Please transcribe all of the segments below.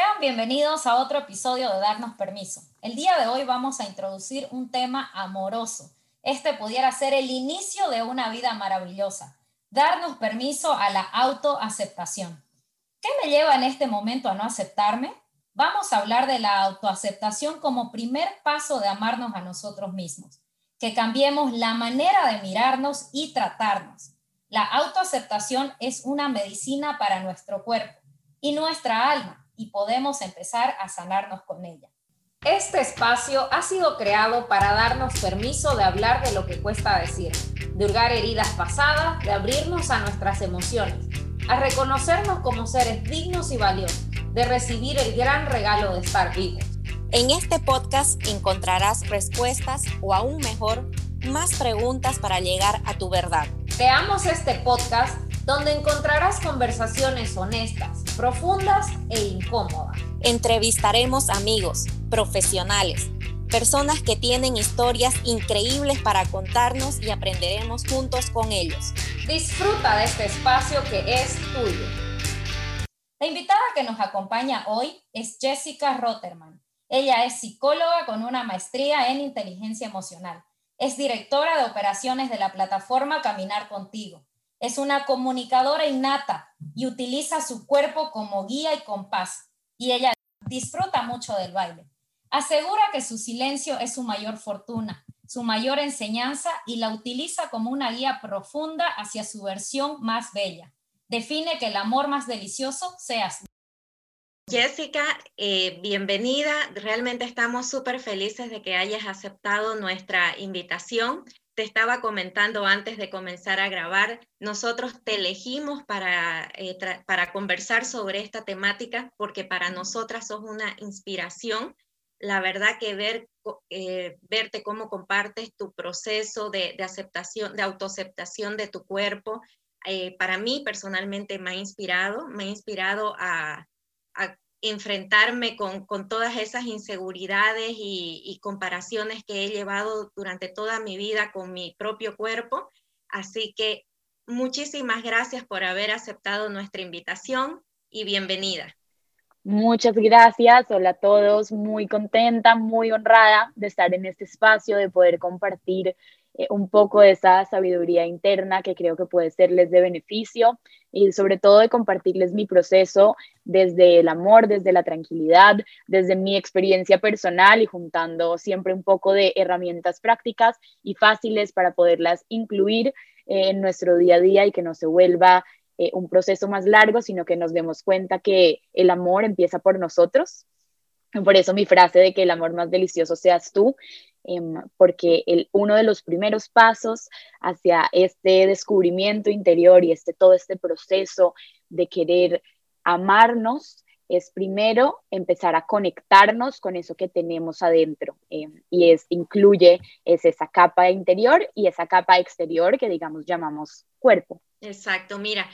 Sean bienvenidos a otro episodio de Darnos Permiso. El día de hoy vamos a introducir un tema amoroso. Este pudiera ser el inicio de una vida maravillosa. Darnos permiso a la autoaceptación. ¿Qué me lleva en este momento a no aceptarme? Vamos a hablar de la autoaceptación como primer paso de amarnos a nosotros mismos, que cambiemos la manera de mirarnos y tratarnos. La autoaceptación es una medicina para nuestro cuerpo y nuestra alma y podemos empezar a sanarnos con ella. Este espacio ha sido creado para darnos permiso de hablar de lo que cuesta decir, de hurgar heridas pasadas, de abrirnos a nuestras emociones, a reconocernos como seres dignos y valiosos, de recibir el gran regalo de estar vivos. En este podcast encontrarás respuestas o aún mejor, más preguntas para llegar a tu verdad. Creamos este podcast donde encontrarás conversaciones honestas, profundas e incómodas. Entrevistaremos amigos, profesionales, personas que tienen historias increíbles para contarnos y aprenderemos juntos con ellos. Disfruta de este espacio que es tuyo. La invitada que nos acompaña hoy es Jessica Rotterman. Ella es psicóloga con una maestría en inteligencia emocional. Es directora de operaciones de la plataforma Caminar Contigo es una comunicadora innata y utiliza su cuerpo como guía y compás. Y ella disfruta mucho del baile. Asegura que su silencio es su mayor fortuna, su mayor enseñanza y la utiliza como una guía profunda hacia su versión más bella. Define que el amor más delicioso seas. Jessica, eh, bienvenida. Realmente estamos súper felices de que hayas aceptado nuestra invitación te estaba comentando antes de comenzar a grabar, nosotros te elegimos para, eh, para conversar sobre esta temática porque para nosotras sos una inspiración. La verdad que ver, eh, verte cómo compartes tu proceso de, aceptación, de autoaceptación de tu cuerpo, eh, para mí personalmente me ha inspirado, me ha inspirado a enfrentarme con, todas esas inseguridades y, comparaciones que he llevado durante toda mi vida con mi propio cuerpo. Así que muchísimas gracias por haber aceptado nuestra invitación y bienvenida. Muchas gracias, hola a todos, muy contenta, muy honrada de estar en este espacio, de poder compartir eh, un poco de esa sabiduría interna que creo que puede serles de beneficio y sobre todo de compartirles mi proceso desde el amor, desde la tranquilidad, desde mi experiencia personal y juntando siempre un poco de herramientas prácticas y fáciles para poderlas incluir eh, en nuestro día a día y que no se vuelva eh, un proceso más largo, sino que nos demos cuenta que el amor empieza por nosotros. Por eso mi frase de que el amor más delicioso seas tú porque el, uno de los primeros pasos hacia este descubrimiento interior y este, todo este proceso de querer amarnos es primero empezar a conectarnos con eso que tenemos adentro em, y es incluye es esa capa interior y esa capa exterior que digamos llamamos cuerpo. Exacto, mira,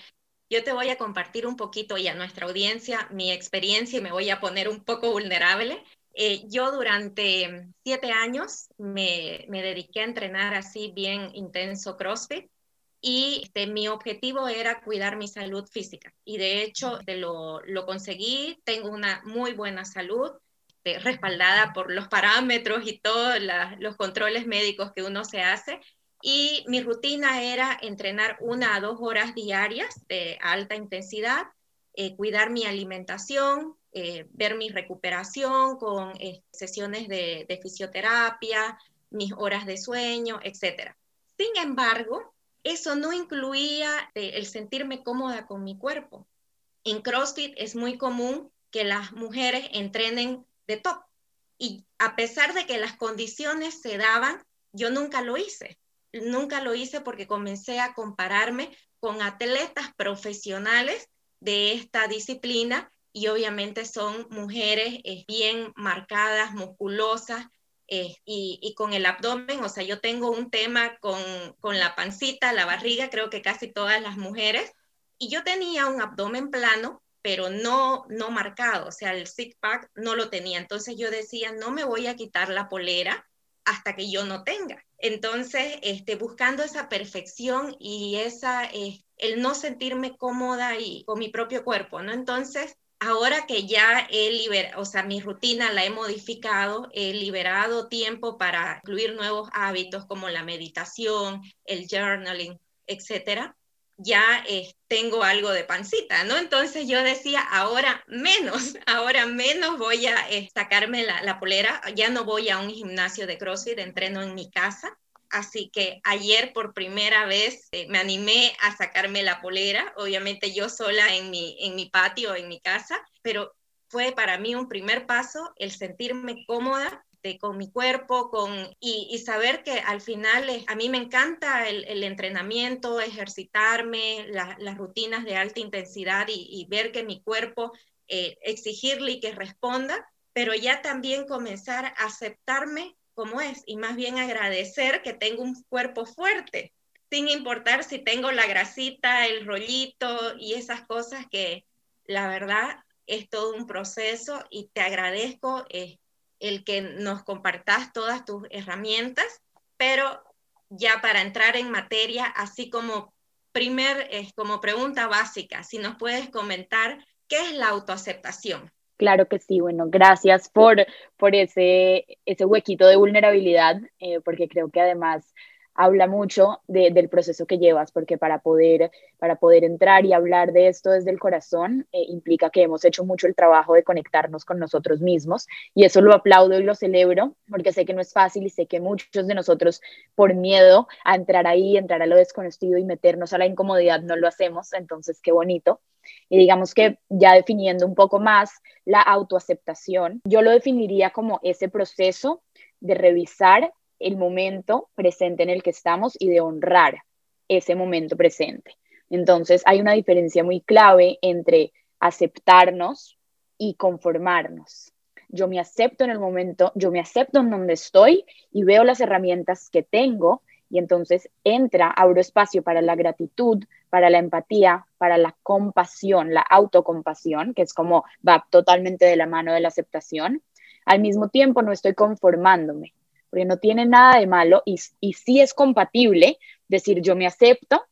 yo te voy a compartir un poquito y a nuestra audiencia mi experiencia y me voy a poner un poco vulnerable. Eh, yo durante siete años me, dediqué a entrenar así bien intenso CrossFit y este, mi objetivo era cuidar mi salud física. Y de hecho lo, lo conseguí, tengo una muy buena salud este, respaldada por los parámetros y todos los controles médicos que uno se hace. Y mi rutina era entrenar una a dos horas diarias de alta intensidad, eh, cuidar mi alimentación, eh, ver mi recuperación con eh, sesiones de, fisioterapia, mis horas de sueño, etc. Sin embargo, eso no incluía eh, el sentirme cómoda con mi cuerpo. En CrossFit es muy común que las mujeres entrenen de top. Y a pesar de que las condiciones se daban, yo nunca lo hice. Nunca lo hice porque comencé a compararme con atletas profesionales de esta disciplina y obviamente son mujeres eh, bien marcadas, musculosas eh, y, con el abdomen, o sea, yo tengo un tema con, con la pancita, la barriga, creo que casi todas las mujeres, y yo tenía un abdomen plano, pero no, no marcado, o sea, el six pack no lo tenía. Entonces yo decía, no me voy a quitar la polera hasta que yo no tenga. Entonces, este, buscando esa perfección y esa, eh, el no sentirme cómoda y con mi propio cuerpo, ¿no? Entonces, ahora que ya he liberado, o sea, mi rutina la he modificado, he liberado tiempo para incluir nuevos hábitos como la meditación, el journaling, etcétera, ya eh, tengo algo de pancita, ¿no? Entonces yo decía, ahora menos, ahora menos voy a eh, sacarme la, la, polera, ya no voy a un gimnasio de CrossFit, entreno en mi casa. Así que ayer por primera vez eh, me animé a sacarme la polera, obviamente yo sola en mi, en mi patio, en mi casa, pero fue para mí un primer paso el sentirme cómoda con mi cuerpo, con, y, saber que al final a mí me encanta el, entrenamiento, ejercitarme, las rutinas de alta intensidad y, ver que mi cuerpo, eh, exigirle y que responda, pero ya también comenzar a aceptarme como es y más bien agradecer que tengo un cuerpo fuerte, sin importar si tengo la grasita, el rollito y esas cosas que la verdad es todo un proceso y te agradezco. Eh, el que nos compartas todas tus herramientas, pero ya para entrar en materia, así como primer, es como pregunta básica, si nos puedes comentar qué es la autoaceptación. Claro que sí, bueno, gracias por, por ese, ese huequito de vulnerabilidad, eh, porque creo que además habla mucho del proceso que llevas, porque para poder, para poder entrar y hablar de esto desde el corazón eh, implica que hemos hecho mucho el trabajo de conectarnos con nosotros mismos y eso lo aplaudo y lo celebro, porque sé que no es fácil y sé que muchos de nosotros por miedo a entrar ahí, entrar a lo desconocido y meternos a la incomodidad no lo hacemos, entonces qué bonito. Y digamos que ya definiendo un poco más la autoaceptación, yo lo definiría como ese proceso de revisar el momento presente en el que estamos y de honrar ese momento presente. Entonces hay una diferencia muy clave entre aceptarnos y conformarnos. Yo me acepto en el momento, yo me acepto en donde estoy y veo las herramientas que tengo y entonces entra, abro espacio para la gratitud, para la empatía, para la compasión, la autocompasión, que es como va totalmente de la mano de la aceptación. Al mismo tiempo no estoy conformándome, porque no tiene nada de malo y, y sí es compatible decir yo me acepto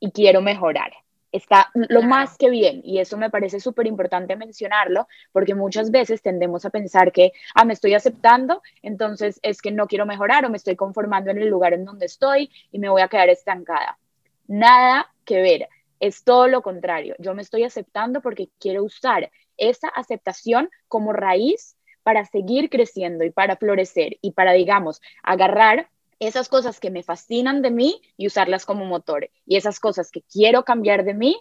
y quiero mejorar. Está lo más que bien y eso me parece súper importante mencionarlo porque muchas veces tendemos a pensar que, ah, me estoy aceptando, entonces es que no quiero mejorar o me estoy conformando en el lugar en donde estoy y me voy a quedar estancada. Nada que ver, es todo lo contrario. Yo me estoy aceptando porque quiero usar esa aceptación como raíz para seguir creciendo y para florecer y para, digamos, agarrar esas cosas que me fascinan de mí y usarlas como motor y esas cosas que quiero cambiar de mí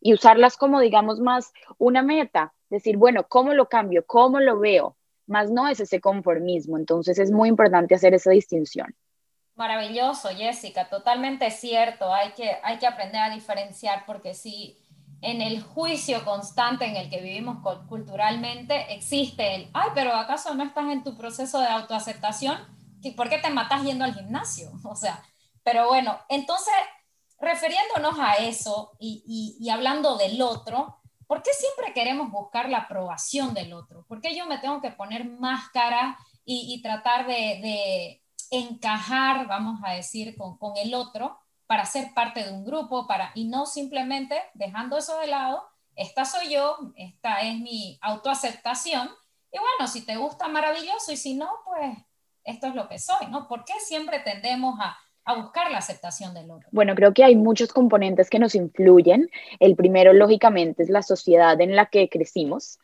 y usarlas como, digamos, más una meta, decir, bueno, ¿cómo lo cambio? ¿Cómo lo veo? Más no es ese conformismo, entonces es muy importante hacer esa distinción. Maravilloso, Jessica, totalmente cierto, hay que, hay que aprender a diferenciar porque si en el juicio constante en el que vivimos culturalmente existe el, ay, pero ¿acaso no estás en tu proceso de autoaceptación? ¿Por qué te matas yendo al gimnasio? O sea, pero bueno, entonces, refiriéndonos a eso y, hablando del otro, ¿por qué siempre queremos buscar la aprobación del otro? ¿Por qué yo me tengo que poner máscara y, tratar de, encajar, vamos a decir, con, con el otro? para ser parte de un grupo, para, y no simplemente dejando eso de lado, esta soy yo, esta es mi autoaceptación, y bueno, si te gusta, maravilloso, y si no, pues esto es lo que soy, ¿no? ¿Por qué siempre tendemos a, a buscar la aceptación del otro? Bueno, creo que hay muchos componentes que nos influyen. El primero, lógicamente, es la sociedad en la que crecimos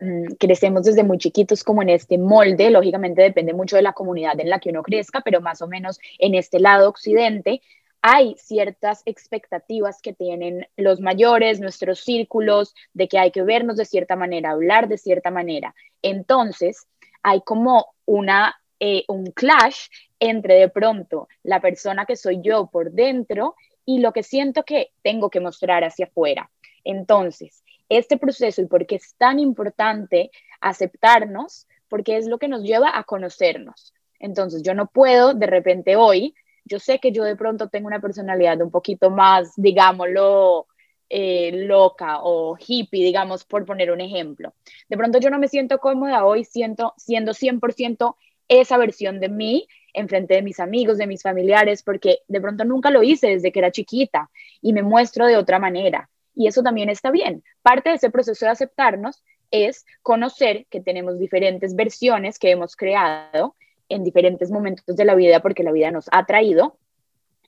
mm, crecemos desde muy chiquitos como en este molde, lógicamente depende mucho de la comunidad en la que uno crezca, pero más o menos en este lado occidente hay ciertas expectativas que tienen los mayores, nuestros círculos, de que hay que vernos de cierta manera, hablar de cierta manera. Entonces, hay como una, eh, un clash entre de pronto la persona que soy yo por dentro y lo que siento que tengo que mostrar hacia afuera. Entonces, este proceso y por qué es tan importante aceptarnos, porque es lo que nos lleva a conocernos. Entonces, yo no puedo de repente hoy yo sé que yo de pronto tengo una personalidad un poquito más, digámoslo, eh, loca o hippie, digamos, por poner un ejemplo. De pronto yo no me siento cómoda hoy siento, siendo 100% esa versión de mí en frente de mis amigos, de mis familiares, porque de pronto nunca lo hice desde que era chiquita y me muestro de otra manera. Y eso también está bien. Parte de ese proceso de aceptarnos es conocer que tenemos diferentes versiones que hemos creado en diferentes momentos de la vida porque la vida nos ha traído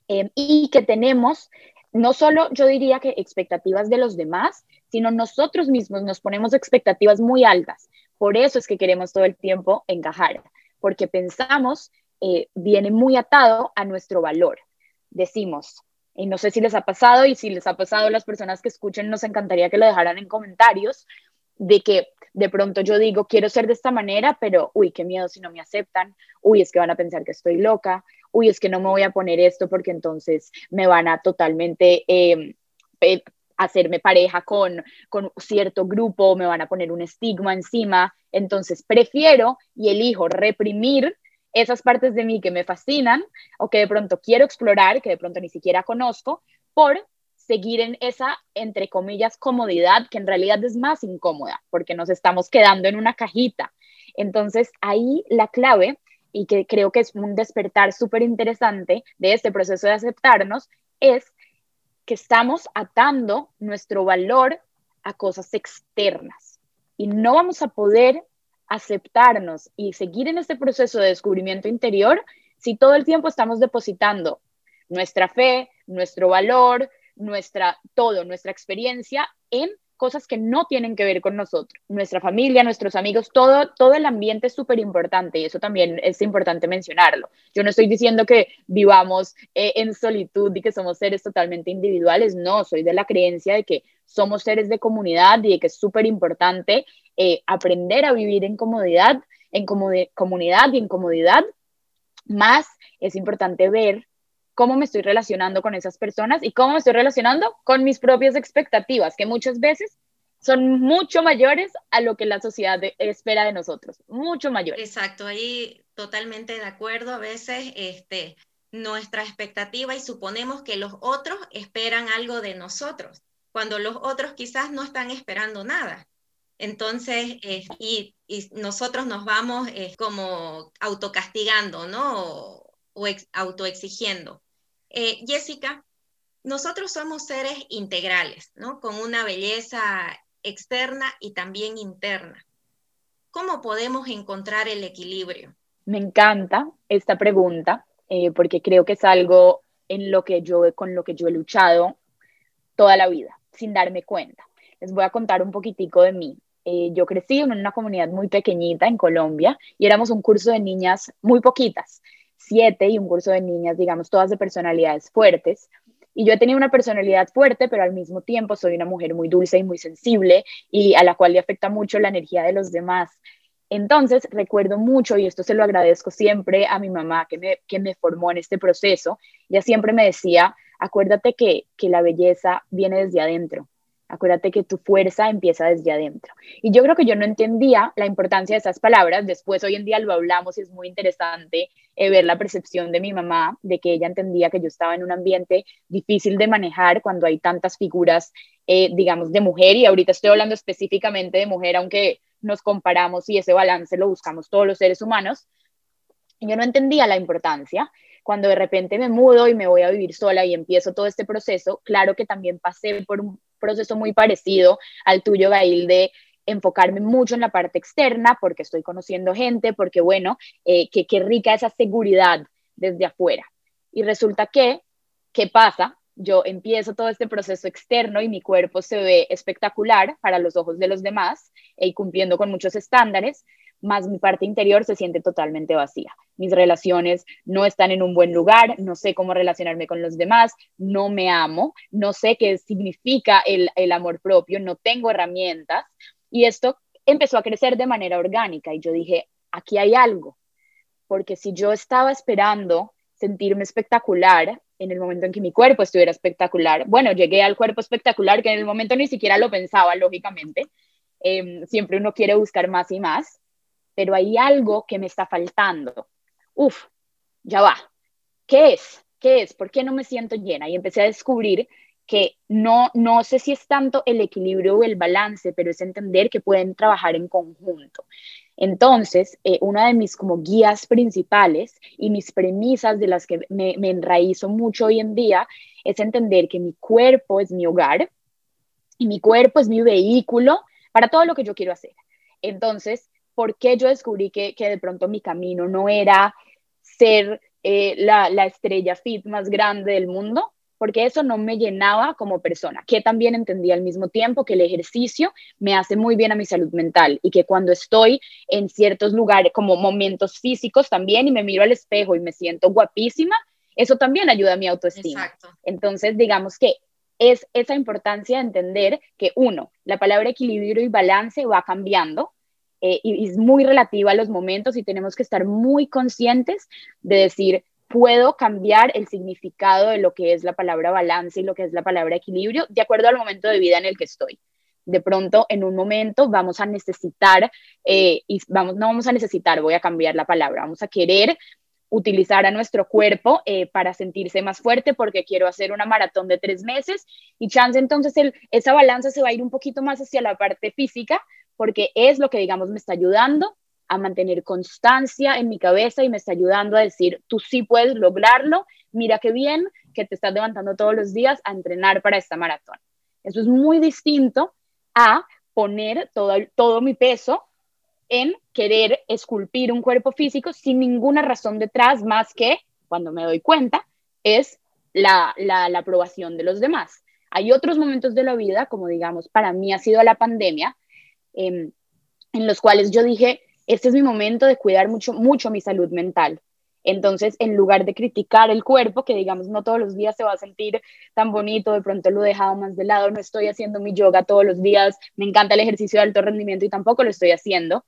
em, y que tenemos no solo yo diría que expectativas de los demás, sino nosotros mismos nos ponemos expectativas muy altas. Por eso es que queremos todo el tiempo encajar, porque pensamos, eh, viene muy atado a nuestro valor. Decimos, y no sé si les ha pasado y si les ha pasado a las personas que escuchen, nos encantaría que lo dejaran en comentarios, de que de pronto yo digo, quiero ser de esta manera, pero, uy, qué miedo si no me aceptan, uy, es que van a pensar que estoy loca, uy, es que no me voy a poner esto porque entonces me van a totalmente em, hacerme pareja con, con cierto grupo, me van a poner un estigma encima, entonces prefiero y elijo reprimir esas partes de mí que me fascinan o que de pronto quiero explorar, que de pronto ni siquiera conozco, por seguir en esa, entre comillas, comodidad, que en realidad es más incómoda, porque nos estamos quedando en una cajita. Entonces, ahí la clave, y que creo que es un despertar súper interesante de este proceso de aceptarnos, es que estamos atando nuestro valor a cosas externas. Y no vamos a poder aceptarnos y seguir en este proceso de descubrimiento interior si todo el tiempo estamos depositando nuestra fe, nuestro valor, nuestra todo, nuestra experiencia en cosas que no tienen que ver con nosotros, nuestra familia, nuestros amigos, todo, todo el ambiente es súper importante y eso también es importante mencionarlo. Yo no estoy diciendo que vivamos eh, en solitud y que somos seres totalmente individuales, no, soy de la creencia de que somos seres de comunidad y de que es súper importante eh, aprender a vivir en comodidad, en comunidad y en comodidad, más es importante ver cómo me estoy relacionando con esas personas y cómo me estoy relacionando con mis propias expectativas, que muchas veces son mucho mayores a lo que la sociedad espera de nosotros, mucho mayores. Exacto, ahí totalmente de acuerdo. A veces este, nuestra expectativa y suponemos que los otros esperan algo de nosotros, cuando los otros quizás no están esperando nada. Entonces, eh, y, nosotros nos vamos eh, como autocastigando, ¿no? O, o autoexigiendo. Eh, Jessica, nosotros somos seres integrales, ¿no? Con una belleza externa y también interna. ¿Cómo podemos encontrar el equilibrio? Me encanta esta pregunta eh, porque creo que es algo en lo que yo, con lo que yo he luchado toda la vida, sin darme cuenta. Les voy a contar un poquitico de mí. Eh, yo crecí en una comunidad muy pequeñita en Colombia y éramos un curso de niñas muy poquitas siete y un curso de niñas, digamos, todas de personalidades fuertes. Y yo he tenido una personalidad fuerte, pero al mismo tiempo soy una mujer muy dulce y muy sensible y a la cual le afecta mucho la energía de los demás. Entonces, recuerdo mucho, y esto se lo agradezco siempre a mi mamá que me, que me formó en este proceso, ella siempre me decía, acuérdate que, que la belleza viene desde adentro, Acuérdate que tu fuerza empieza desde adentro. Y yo creo que yo no entendía la importancia de esas palabras. Después, hoy en día lo hablamos y es muy interesante eh, ver la percepción de mi mamá, de que ella entendía que yo estaba en un ambiente difícil de manejar cuando hay tantas figuras, eh, digamos, de mujer. Y ahorita estoy hablando específicamente de mujer, aunque nos comparamos y ese balance lo buscamos todos los seres humanos. Yo no entendía la importancia cuando de repente me mudo y me voy a vivir sola y empiezo todo este proceso, claro que también pasé por proceso muy parecido al tuyo, Gail, de enfocarme mucho en la parte externa porque estoy conociendo gente, porque bueno, eh, que rica esa seguridad desde afuera. Y resulta que, ¿qué pasa? Yo empiezo todo este proceso externo y mi cuerpo se ve espectacular para los ojos de los demás y cumpliendo con muchos estándares, más mi parte interior se siente totalmente vacía. Mis relaciones no están en un buen lugar, no sé cómo relacionarme con los demás, no me amo, no sé qué significa el, el amor propio, no tengo herramientas. Y esto empezó a crecer de manera orgánica y yo dije, aquí hay algo, porque si yo estaba esperando sentirme espectacular en el momento en que mi cuerpo estuviera espectacular, bueno, llegué al cuerpo espectacular que en el momento ni siquiera lo pensaba, lógicamente, em, siempre uno quiere buscar más y más, pero hay algo que me está faltando. Uf, ya va. ¿Qué es? ¿Qué es? ¿Por qué no me siento llena? Y empecé a descubrir que no, no sé si es tanto el equilibrio o el balance, pero es entender que pueden trabajar en conjunto. Entonces, eh, una de mis como guías principales y mis premisas de las que me, me enraizo mucho hoy en día es entender que mi cuerpo es mi hogar, y mi cuerpo es mi vehículo para todo lo que yo quiero hacer. Entonces, ¿por qué yo descubrí que, que de pronto mi camino no era ser eh, la, la estrella fit más grande del mundo? porque eso no me llenaba como persona, que también entendía al mismo tiempo que el ejercicio me hace muy bien a mi salud mental y que cuando estoy en ciertos lugares, como momentos físicos también, y me miro al espejo y me siento guapísima, eso también ayuda a mi autoestima. Entonces, digamos que es esa importancia de entender que uno, la palabra equilibrio y balance va cambiando eh, y es muy relativa a los momentos y tenemos que estar muy conscientes de decir, puedo cambiar el significado de lo que es la palabra balance y lo que es la palabra equilibrio de acuerdo al momento de vida en el que estoy. De pronto, en un momento vamos a necesitar, eh, y vamos, no vamos a necesitar, voy a cambiar la palabra, vamos a querer utilizar a nuestro cuerpo eh, para sentirse más fuerte porque quiero hacer una maratón de tres meses y chance entonces esa balanza se va a ir un poquito más hacia la parte física porque es lo que digamos me está ayudando a mantener constancia en mi cabeza y me está ayudando a decir, tú sí puedes lograrlo, mira qué bien que te estás levantando todos los días a entrenar para esta maratón. Eso es muy distinto a poner todo, todo mi peso en querer esculpir un cuerpo físico sin ninguna razón detrás más que, cuando me doy cuenta, es la, la, aprobación de los demás. Hay otros momentos de la vida, como digamos, para mí ha sido la pandemia, em, en los cuales yo dije, este es mi momento de cuidar mucho, mucho mi salud mental. Entonces, en lugar de criticar el cuerpo, que digamos no todos los días se va a sentir tan bonito, de pronto lo he dejado más de lado, no estoy haciendo mi yoga todos los días, me encanta el ejercicio de alto rendimiento y tampoco lo estoy haciendo,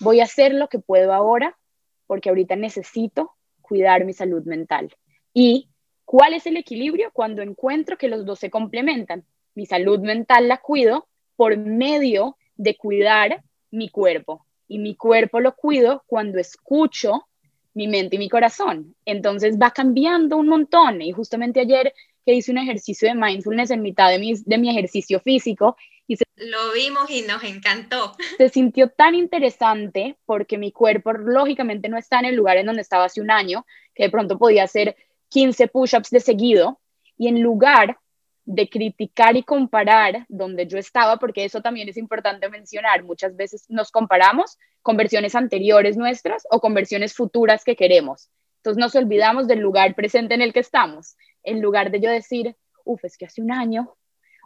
voy a hacer lo que puedo ahora porque ahorita necesito cuidar mi salud mental. ¿Y cuál es el equilibrio? Cuando encuentro que los dos se complementan. Mi salud mental la cuido por medio de cuidar mi cuerpo y mi cuerpo lo cuido cuando escucho mi mente y mi corazón. Entonces va cambiando un montón. Y justamente ayer que hice un ejercicio de mindfulness en mitad de mi, de mi ejercicio físico. Y Lo vimos y nos encantó. Se sintió tan interesante porque mi cuerpo lógicamente no está en el lugar en donde estaba hace un año, que de pronto podía hacer 15 push-ups de seguido. Y en lugar de criticar y comparar donde yo estaba, porque eso también es importante mencionar. Muchas veces nos comparamos con versiones anteriores nuestras o con versiones futuras que queremos. Entonces nos olvidamos del lugar presente en el que estamos. En lugar de yo decir, uff, es que hace un año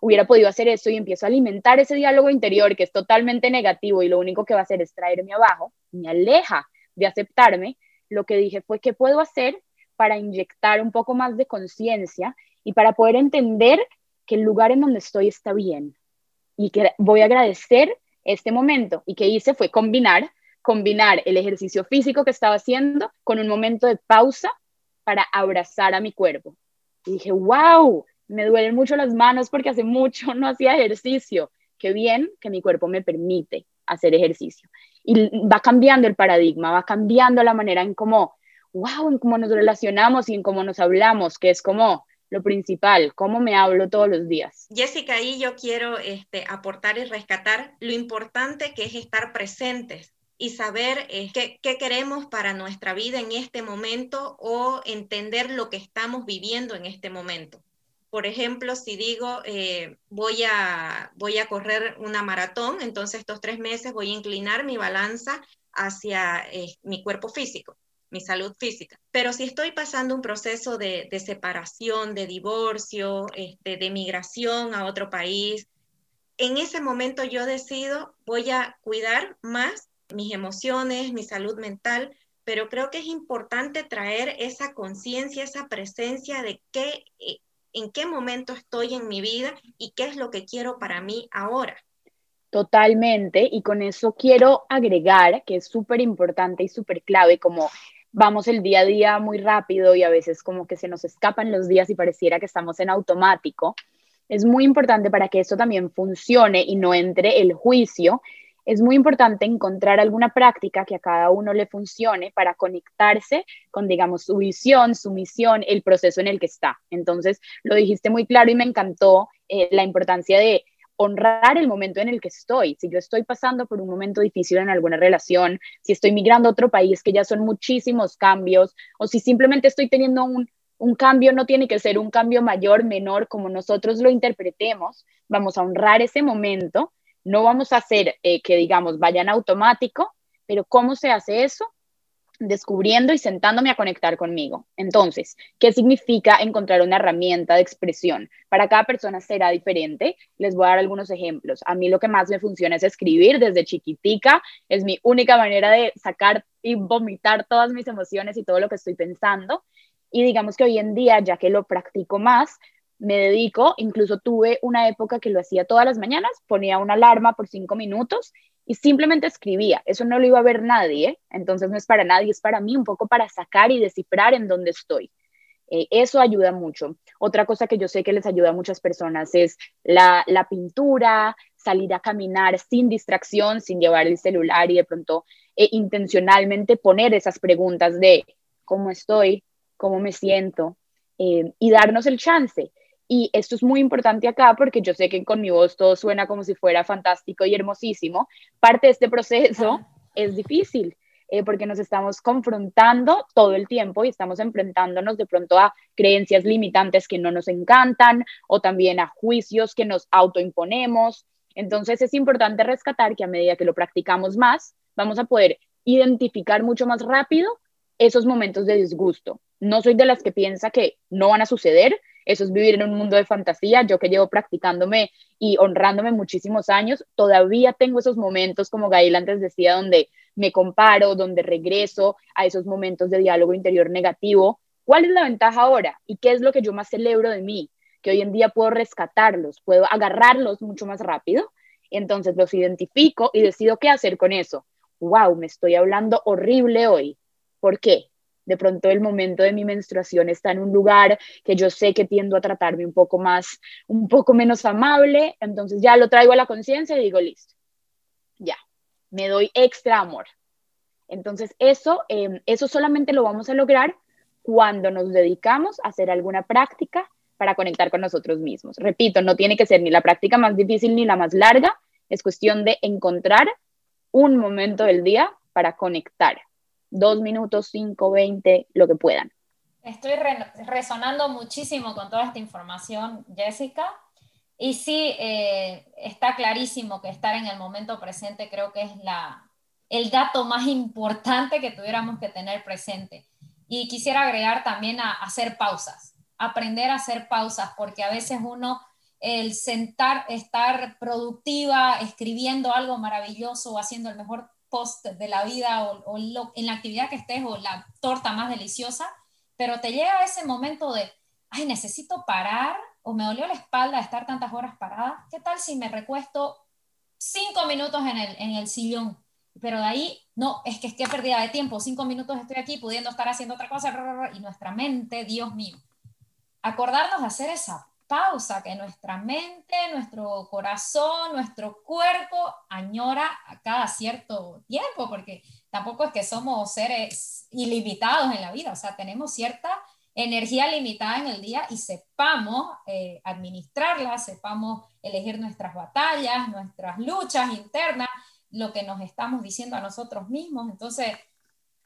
hubiera podido hacer eso y empiezo a alimentar ese diálogo interior que es totalmente negativo y lo único que va a hacer es traerme abajo, me aleja de aceptarme, lo que dije fue, ¿qué puedo hacer para inyectar un poco más de conciencia y para poder entender que el lugar en donde estoy está bien y que voy a agradecer este momento. Y que hice fue combinar, combinar el ejercicio físico que estaba haciendo con un momento de pausa para abrazar a mi cuerpo. Y dije, wow, me duelen mucho las manos porque hace mucho no hacía ejercicio. Qué bien que mi cuerpo me permite hacer ejercicio. Y va cambiando el paradigma, va cambiando la manera en cómo, wow, en cómo nos relacionamos y en cómo nos hablamos, que es como lo principal, cómo me hablo todos los días. Jessica, ahí yo quiero este, aportar y rescatar lo importante que es estar presentes y saber eh, qué, queremos para nuestra vida en este momento o entender lo que estamos viviendo en este momento. Por ejemplo, si digo, eh, voy, a, voy a correr una maratón, entonces estos tres meses voy a inclinar mi balanza hacia eh, mi cuerpo físico mi salud física. Pero si estoy pasando un proceso de, separación, de divorcio, este, de migración a otro país, en ese momento yo decido, voy a cuidar más mis emociones, mi salud mental, pero creo que es importante traer esa conciencia, esa presencia de qué, eh, en qué momento estoy en mi vida y qué es lo que quiero para mí ahora. Totalmente, y con eso quiero agregar que es súper importante y súper clave como vamos el día a día muy rápido y a veces como que se nos escapan los días y pareciera que estamos en automático. Es muy importante para que esto también funcione y no entre el juicio. Es muy importante encontrar alguna práctica que a cada uno le funcione para conectarse con, digamos, su visión, su misión, el proceso en el que está. Entonces, lo dijiste muy claro y me encantó eh, la importancia de honrar el momento en el que estoy. Si yo estoy pasando por un momento difícil en alguna relación, si estoy migrando a otro país que ya son muchísimos cambios, o si simplemente estoy teniendo un un cambio no tiene que ser un cambio mayor, menor, como nosotros lo interpretemos. Vamos a honrar ese momento. No vamos a hacer eh, que, digamos, vayan automático, pero ¿cómo se hace eso? Descubriendo y sentándome a conectar conmigo. Entonces, ¿qué significa encontrar una herramienta de expresión? Para cada persona será diferente. Les voy a dar algunos ejemplos. A mí lo que más me funciona es escribir desde chiquitica. Es mi única manera de sacar y vomitar todas mis emociones y todo lo que estoy pensando. Y digamos que hoy en día, ya que lo practico más, me dedico, incluso tuve una época que lo hacía todas las mañanas, ponía una alarma por cinco minutos y simplemente escribía. Eso no lo iba a ver nadie, entonces no es para nadie, es para mí un poco para sacar y descifrar en dónde estoy. Eh, eso ayuda mucho. Otra cosa que yo sé que les ayuda a muchas personas es la, pintura, salir a caminar sin distracción, sin llevar el celular y de pronto eh, intencionalmente poner esas preguntas de cómo estoy, cómo me siento eh, y darnos el chance. Y esto es muy importante acá porque yo sé que con mi voz todo suena como si fuera fantástico y hermosísimo. Parte de este proceso es difícil eh, porque nos estamos confrontando todo el tiempo y estamos enfrentándonos de pronto a creencias limitantes que no nos encantan o también a juicios que nos autoimponemos. Entonces es importante rescatar que a medida que lo practicamos más, vamos a poder identificar mucho más rápido esos momentos de disgusto. No soy de las que piensa que no van a suceder, eso es vivir en un mundo de fantasía. Yo que llevo practicándome y honrándome muchísimos años, todavía tengo esos momentos, como Gail antes decía, donde me comparo, donde regreso a esos momentos de diálogo interior negativo. ¿Cuál es la ventaja ahora? ¿Y qué es lo que yo más celebro de mí? Que hoy en día puedo rescatarlos, puedo agarrarlos mucho más rápido. Entonces los identifico y decido qué hacer con eso. Wow, me estoy hablando horrible hoy. ¿Por qué? De pronto el momento de mi menstruación está en un lugar que yo sé que tiendo a tratarme un poco más, un poco menos amable, entonces ya lo traigo a la conciencia y digo, listo, ya, me doy extra amor. Entonces eso, em, eso solamente lo vamos a lograr cuando nos dedicamos a hacer alguna práctica para conectar con nosotros mismos. Repito, no tiene que ser ni la práctica más difícil ni la más larga, es cuestión de encontrar un momento del día para conectar dos minutos, cinco, veinte, lo que puedan. Estoy resonando muchísimo con toda esta información, Jessica. Y sí, eh, está clarísimo que estar en el momento presente creo que es la, el dato más importante que tuviéramos que tener presente. Y quisiera agregar también a, hacer pausas, aprender a hacer pausas, porque a veces uno, el sentar, estar productiva, escribiendo algo maravilloso o haciendo el mejor post de la vida o, en la actividad que estés o la torta más deliciosa, pero te llega ese momento de, ay, necesito parar o me dolió la espalda de estar tantas horas parada, ¿qué tal si me recuesto cinco minutos en el, en el sillón? Pero de ahí, no, es que es que pérdida de tiempo, cinco minutos estoy aquí pudiendo estar haciendo otra cosa, y nuestra mente, Dios mío, acordarnos de hacer esa pausa que nuestra mente, nuestro corazón, nuestro cuerpo añora a cada cierto tiempo, porque tampoco es que somos seres ilimitados en la vida, o sea, tenemos cierta energía limitada en el día y sepamos eh, administrarla, sepamos elegir nuestras batallas, nuestras luchas internas, lo que nos estamos diciendo a nosotros mismos. Entonces,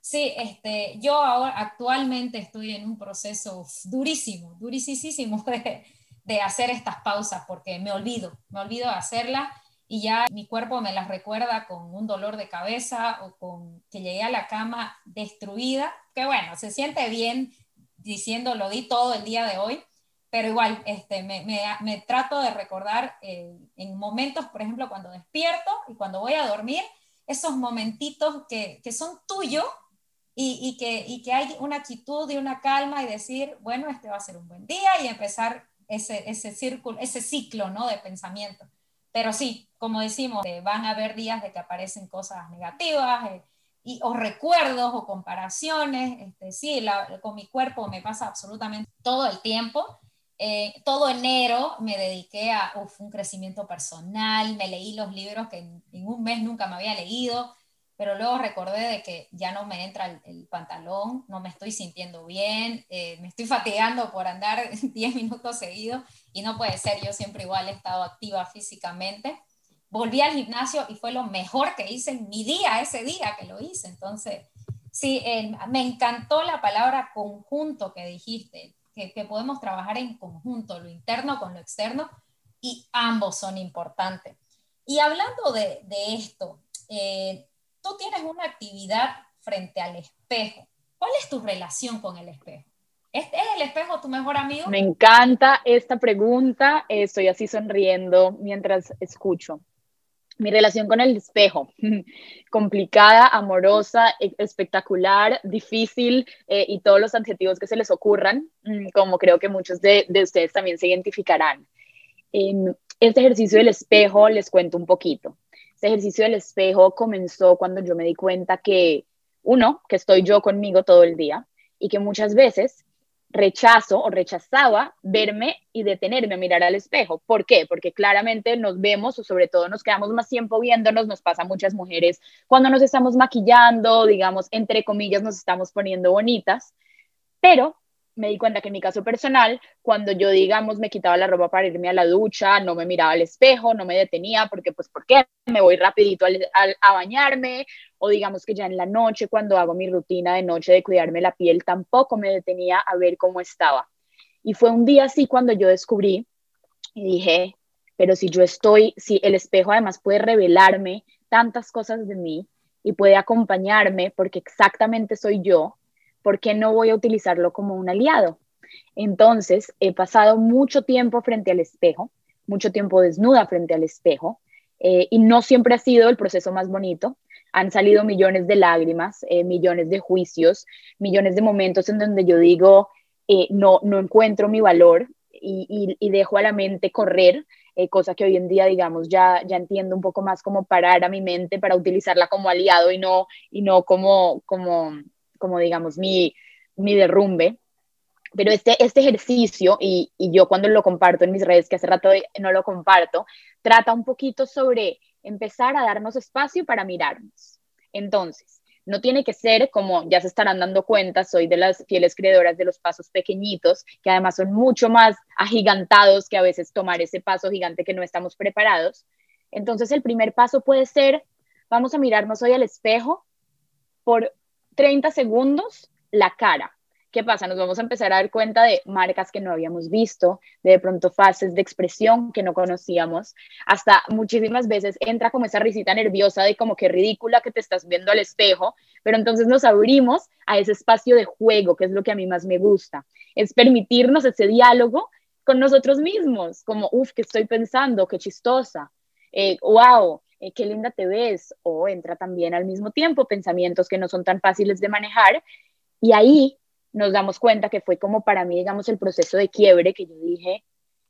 sí, este, yo ahora actualmente estoy en un proceso durísimo, durísimo de, de hacer estas pausas porque me olvido, me olvido de hacerlas y ya mi cuerpo me las recuerda con un dolor de cabeza o con que llegué a la cama destruida, que bueno, se siente bien diciendo lo di todo el día de hoy, pero igual este, me, me, trato de recordar eh, en momentos, por ejemplo, cuando despierto y cuando voy a dormir, esos momentitos que, que son tuyos y, y, que, y que hay una actitud y una calma y decir, bueno, este va a ser un buen día y empezar ese, ese círculo, ese ciclo, ¿no? De pensamiento. Pero sí, como decimos, eh, van a haber días de que aparecen cosas negativas, eh, y, o recuerdos o comparaciones. Este, sí, con mi cuerpo me pasa absolutamente todo el tiempo. Eh, todo enero me dediqué a un crecimiento personal, me leí los libros que en, en, un mes nunca me había leído, pero luego recordé de que ya no me entra el, pantalón, no me estoy sintiendo bien, eh, me estoy fatigando por andar 10 minutos seguidos y no puede ser, yo siempre igual he estado activa físicamente. Volví al gimnasio y fue lo mejor que hice en mi día, ese día que lo hice. Entonces, sí, me encantó la palabra conjunto que dijiste, que, que podemos trabajar en conjunto, lo interno con lo externo, y ambos son importantes. Y hablando de, de esto, eh, tú tienes una actividad frente al espejo. ¿Cuál es tu relación con el espejo? ¿Este es el espejo tu mejor amigo? Me encanta esta pregunta. Estoy así sonriendo mientras escucho. Mi relación con el espejo, complicada, amorosa, e-, espectacular, difícil eh, y todos los adjetivos que se les ocurran, mm, como creo que muchos de, de ustedes también se identificarán. En este ejercicio del espejo les cuento un poquito. Este ejercicio del espejo comenzó cuando yo me di cuenta que, uno, que estoy yo conmigo todo el día y que muchas veces rechazo o rechazaba verme y detenerme a mirar al espejo. ¿Por qué? Porque claramente nos vemos o sobre todo nos quedamos más tiempo viéndonos, nos pasa a muchas mujeres cuando nos estamos maquillando, digamos, entre comillas, nos estamos poniendo bonitas, pero me di cuenta que en mi caso personal, cuando yo, digamos, me quitaba la ropa para irme a la ducha, no me miraba al espejo, no me detenía, porque pues, ¿por qué? Me voy rapidito a bañarme, o digamos que ya en la noche, cuando hago mi rutina de noche de cuidarme la piel, tampoco me detenía a ver cómo estaba. Y fue un día así cuando yo descubrí y dije, pero si yo estoy, si el espejo además puede revelarme tantas cosas de mí y puede acompañarme porque exactamente soy yo, ¿por qué no voy a utilizarlo como un aliado? Entonces, he pasado mucho tiempo frente al espejo, mucho tiempo desnuda frente al espejo, eh, y no siempre ha sido el proceso más bonito. Han salido millones de lágrimas, eh, millones de juicios, millones de momentos en donde yo digo, eh, no, no encuentro mi valor y, dejo a la mente correr, cosa que hoy en día, digamos, ya, ya entiendo un poco más cómo parar a mi mente para utilizarla como aliado y no, y no como, como como digamos mi, mi derrumbe. Pero este, este ejercicio, y, yo cuando lo comparto en mis redes, que hace rato no lo comparto, trata un poquito sobre empezar a darnos espacio para mirarnos. Entonces, no tiene que ser como ya se estarán dando cuenta, soy de las fieles creedoras de los pasos pequeñitos, que además son mucho más agigantados que a veces tomar ese paso gigante que no estamos preparados. Entonces, el primer paso puede ser, vamos a mirarnos hoy al espejo por 30 segundos la cara. ¿Qué pasa? Nos vamos a empezar a dar cuenta de marcas que no habíamos visto, de, pronto fases de expresión que no conocíamos. Hasta muchísimas veces entra como esa risita nerviosa de como que ridícula que te estás viendo al espejo, pero entonces nos abrimos a ese espacio de juego, que es lo que a mí más me gusta. Es permitirnos ese diálogo con nosotros mismos, como, uff, ¿qué estoy pensando? Qué chistosa. Eh, wow, eh, qué linda te ves, o entra también al mismo tiempo pensamientos que no son tan fáciles de manejar, y ahí nos damos cuenta que fue como para mí, digamos, el proceso de quiebre que yo dije,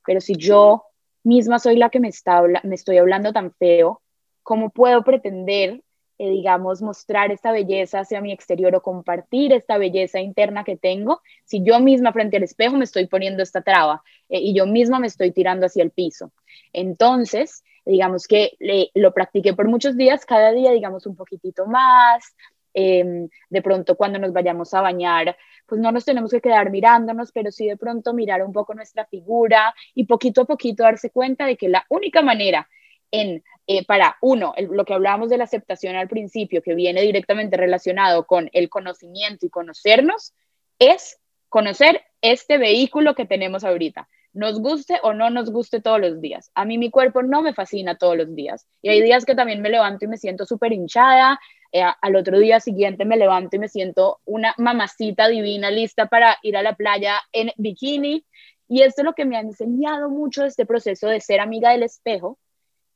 pero si yo misma soy la que me, está, me estoy hablando tan feo, ¿cómo puedo pretender, eh, digamos, mostrar esta belleza hacia mi exterior o compartir esta belleza interna que tengo si yo misma frente al espejo me estoy poniendo esta traba eh, y yo misma me estoy tirando hacia el piso? Entonces, digamos que lo practiqué por muchos días, cada día, digamos, un poquitito más. Em, de pronto cuando nos vayamos a bañar, pues no nos tenemos que quedar mirándonos, pero sí de pronto mirar un poco nuestra figura y poquito a poquito darse cuenta de que la única manera en, eh, para uno, lo que hablábamos de la aceptación al principio, que viene directamente relacionado con el conocimiento y conocernos, es conocer este vehículo que tenemos ahorita nos guste o no nos guste todos los días. A mí mi cuerpo no me fascina todos los días. Y hay días que también me levanto y me siento súper hinchada. Eh, al otro día siguiente me levanto y me siento una mamacita divina lista para ir a la playa en bikini. Y esto es lo que me ha enseñado mucho este proceso de ser amiga del espejo,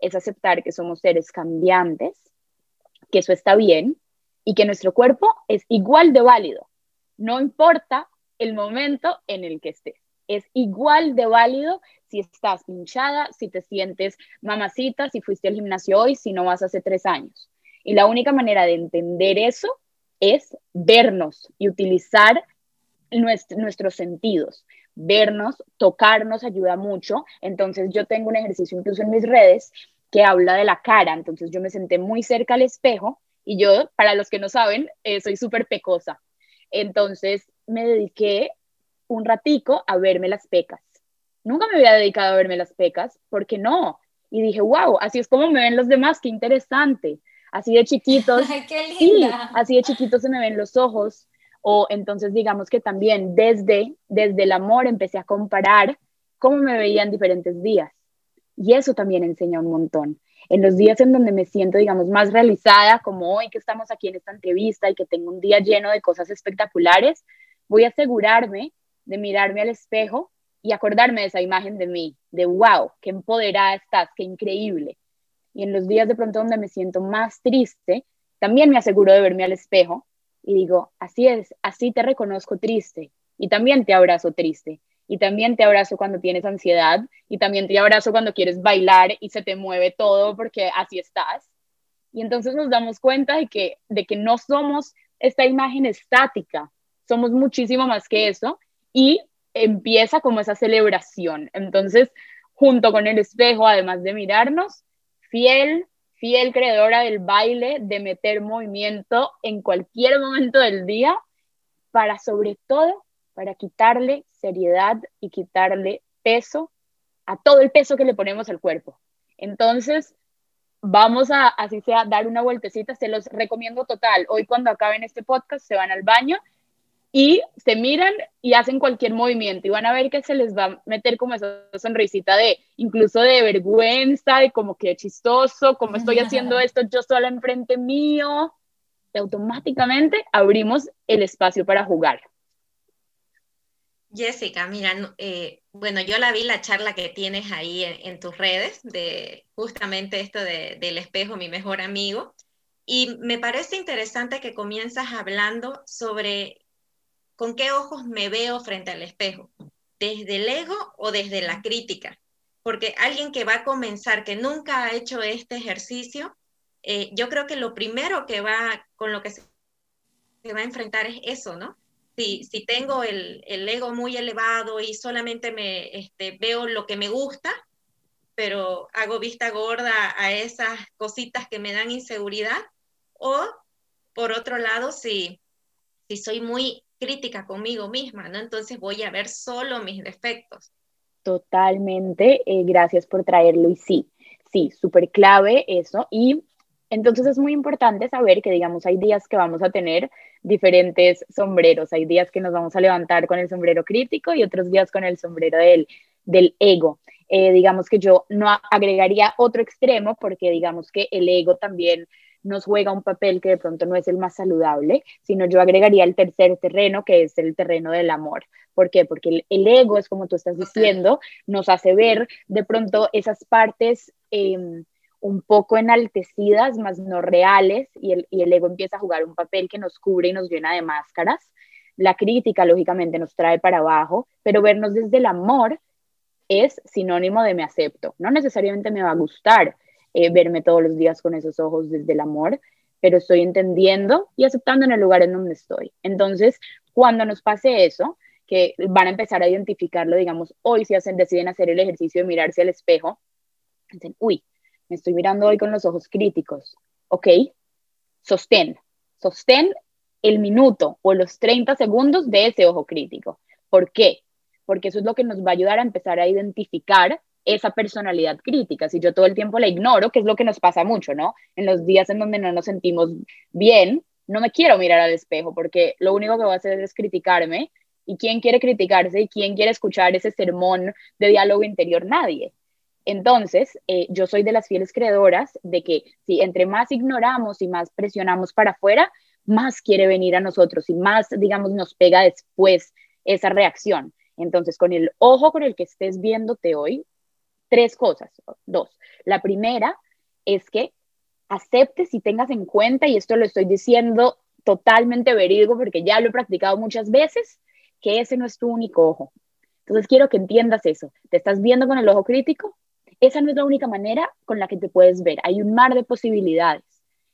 es aceptar que somos seres cambiantes, que eso está bien y que nuestro cuerpo es igual de válido. No importa el momento en el que estés es igual de válido si estás hinchada, si te sientes mamacita, si fuiste al gimnasio hoy, si no vas hace tres años. Y la única manera de entender eso es vernos y utilizar nuestros sentidos. Vernos, tocarnos ayuda mucho. Entonces yo tengo un ejercicio incluso en mis redes que habla de la cara. Entonces yo me senté muy cerca al espejo y yo, para los que no saben, eh, soy súper pecosa. Entonces me dediqué un ratico a verme las pecas. Nunca me había dedicado a verme las pecas, porque no. Y dije, wow, así es como me ven los demás, qué interesante. Así de chiquitos, Ay, qué linda. sí, así de chiquitos se me ven los ojos, O entonces digamos que también desde, desde el amor empecé a comparar cómo me veía en diferentes días. Y eso también enseña un montón. En los días en donde me siento, digamos, más realizada, como hoy que estamos aquí en esta entrevista y que tengo un día lleno de cosas espectaculares, voy a asegurarme de mirarme al espejo y acordarme de esa imagen de mí, de wow, qué empoderada estás, qué increíble. Y en los días de pronto donde me siento más triste, también me aseguro de verme al espejo y digo, así es, así te reconozco triste y también te abrazo triste y también te abrazo cuando tienes ansiedad y también te abrazo cuando quieres bailar y se te mueve todo porque así estás. Y entonces nos damos cuenta de que, de que no somos esta imagen estática, somos muchísimo más que eso y empieza como esa celebración. Entonces, junto con el espejo, además de mirarnos, fiel, fiel creadora del baile, de meter movimiento en cualquier momento del día, para sobre todo, para quitarle seriedad y quitarle peso a todo el peso que le ponemos al cuerpo. Entonces, vamos a, así sea, dar una vueltecita, se los recomiendo total. Hoy cuando acaben este podcast, se van al baño y se miran y hacen cualquier movimiento y van a ver que se les va a meter como esa sonrisita de incluso de vergüenza, de como que chistoso, como estoy haciendo esto yo sola enfrente mío. Y automáticamente abrimos el espacio para jugar. Jessica, mira, eh, bueno, yo la vi la charla que tienes ahí en, tus redes de justamente esto del espejo, mi mejor amigo, y me parece interesante que comienzas hablando sobre con qué ojos me veo frente al espejo, desde el ego o desde la crítica, porque alguien que va a comenzar, que nunca ha hecho este ejercicio, eh, yo creo que lo primero que va, con lo que se, va a enfrentar es eso, ¿no? Si, tengo el, el, ego muy elevado y solamente me este, veo lo que me gusta, pero hago vista gorda a esas cositas que me dan inseguridad, o por otro lado, si soy muy crítica conmigo misma, ¿no? Entonces voy a ver solo mis defectos. Totalmente, eh, gracias por traerlo y sí, sí, súper clave eso. Y entonces es muy importante saber que, digamos, hay días que vamos a tener diferentes sombreros, hay días que nos vamos a levantar con el sombrero crítico y otros días con el sombrero del, del ego. Eh, digamos que yo no agregaría otro extremo porque digamos que el ego también nos juega un papel que de pronto no es el más saludable, sino yo agregaría el tercer terreno, que es el terreno del amor. ¿Por qué? Porque el, ego es como tú estás diciendo, nos hace ver de pronto esas partes em, un poco enaltecidas, más no reales, y el, y el ego empieza a jugar un papel que nos cubre y nos llena de máscaras. La crítica, lógicamente, nos trae para abajo, pero vernos desde el amor es sinónimo de me acepto. No necesariamente me va a gustar, eh, verme todos los días con esos ojos desde el amor, pero estoy entendiendo y aceptando en el lugar en donde estoy. Entonces, cuando nos pase eso, que van a empezar a identificarlo, digamos, hoy si hacen, deciden hacer el ejercicio de mirarse al espejo, dicen, uy, me estoy mirando hoy con los ojos críticos, ¿ok? Sostén, sostén el minuto o los 30 segundos de ese ojo crítico. ¿Por qué? Porque eso es lo que nos va a ayudar a empezar a identificar esa personalidad crítica. Si yo todo el tiempo la ignoro, que es lo que nos pasa mucho, ¿no? En los días en donde no nos sentimos bien, no me quiero mirar al espejo porque lo único que voy a hacer es criticarme. ¿Y quién quiere criticarse? ¿Y quién quiere escuchar ese sermón de diálogo interior? Nadie. Entonces, eh, yo soy de las fieles creadoras de que si entre más ignoramos y más presionamos para afuera, más quiere venir a nosotros y más, digamos, nos pega después esa reacción. Entonces, con el ojo con el que estés viéndote hoy, tres cosas, dos. La primera es que aceptes y tengas en cuenta, y esto lo estoy diciendo totalmente verídico porque ya lo he practicado muchas veces, que ese no es tu único ojo. Entonces quiero que entiendas eso. ¿Te estás viendo con el ojo crítico? Esa no es la única manera con la que te puedes ver. Hay un mar de posibilidades.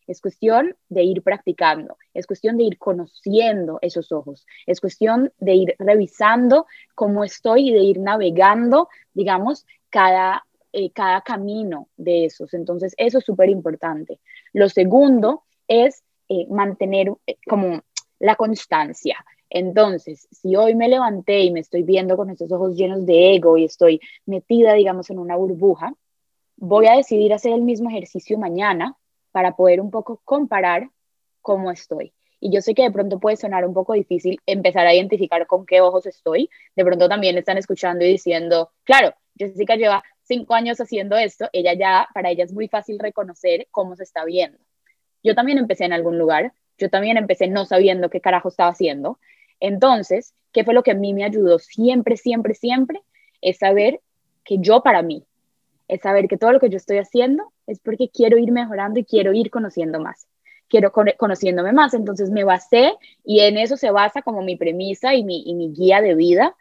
Es cuestión de ir practicando, es cuestión de ir conociendo esos ojos, es cuestión de ir revisando cómo estoy y de ir navegando, digamos, cada, eh, cada camino de esos. Entonces, eso es súper importante. Lo segundo es eh, mantener eh, como la constancia. Entonces, si hoy me levanté y me estoy viendo con esos ojos llenos de ego y estoy metida, digamos, en una burbuja, voy a decidir hacer el mismo ejercicio mañana para poder un poco comparar cómo estoy Y yo sé que de pronto puede sonar un poco difícil empezar a identificar con qué ojos estoy. De pronto también están escuchando y diciendo, claro, Jessica lleva cinco años haciendo esto, ella ya, para ella es muy fácil reconocer cómo se está viendo. Yo también empecé en algún lugar, yo también empecé no sabiendo qué carajo estaba haciendo. Entonces, ¿qué fue lo que a mí me ayudó siempre, siempre, siempre? Es saber que yo para mí, es saber que todo lo que yo estoy haciendo es porque quiero ir mejorando y quiero ir conociendo más. Quiero conociéndome más, entonces me basé y en eso se basa como mi premisa y mi, y mi guía de vida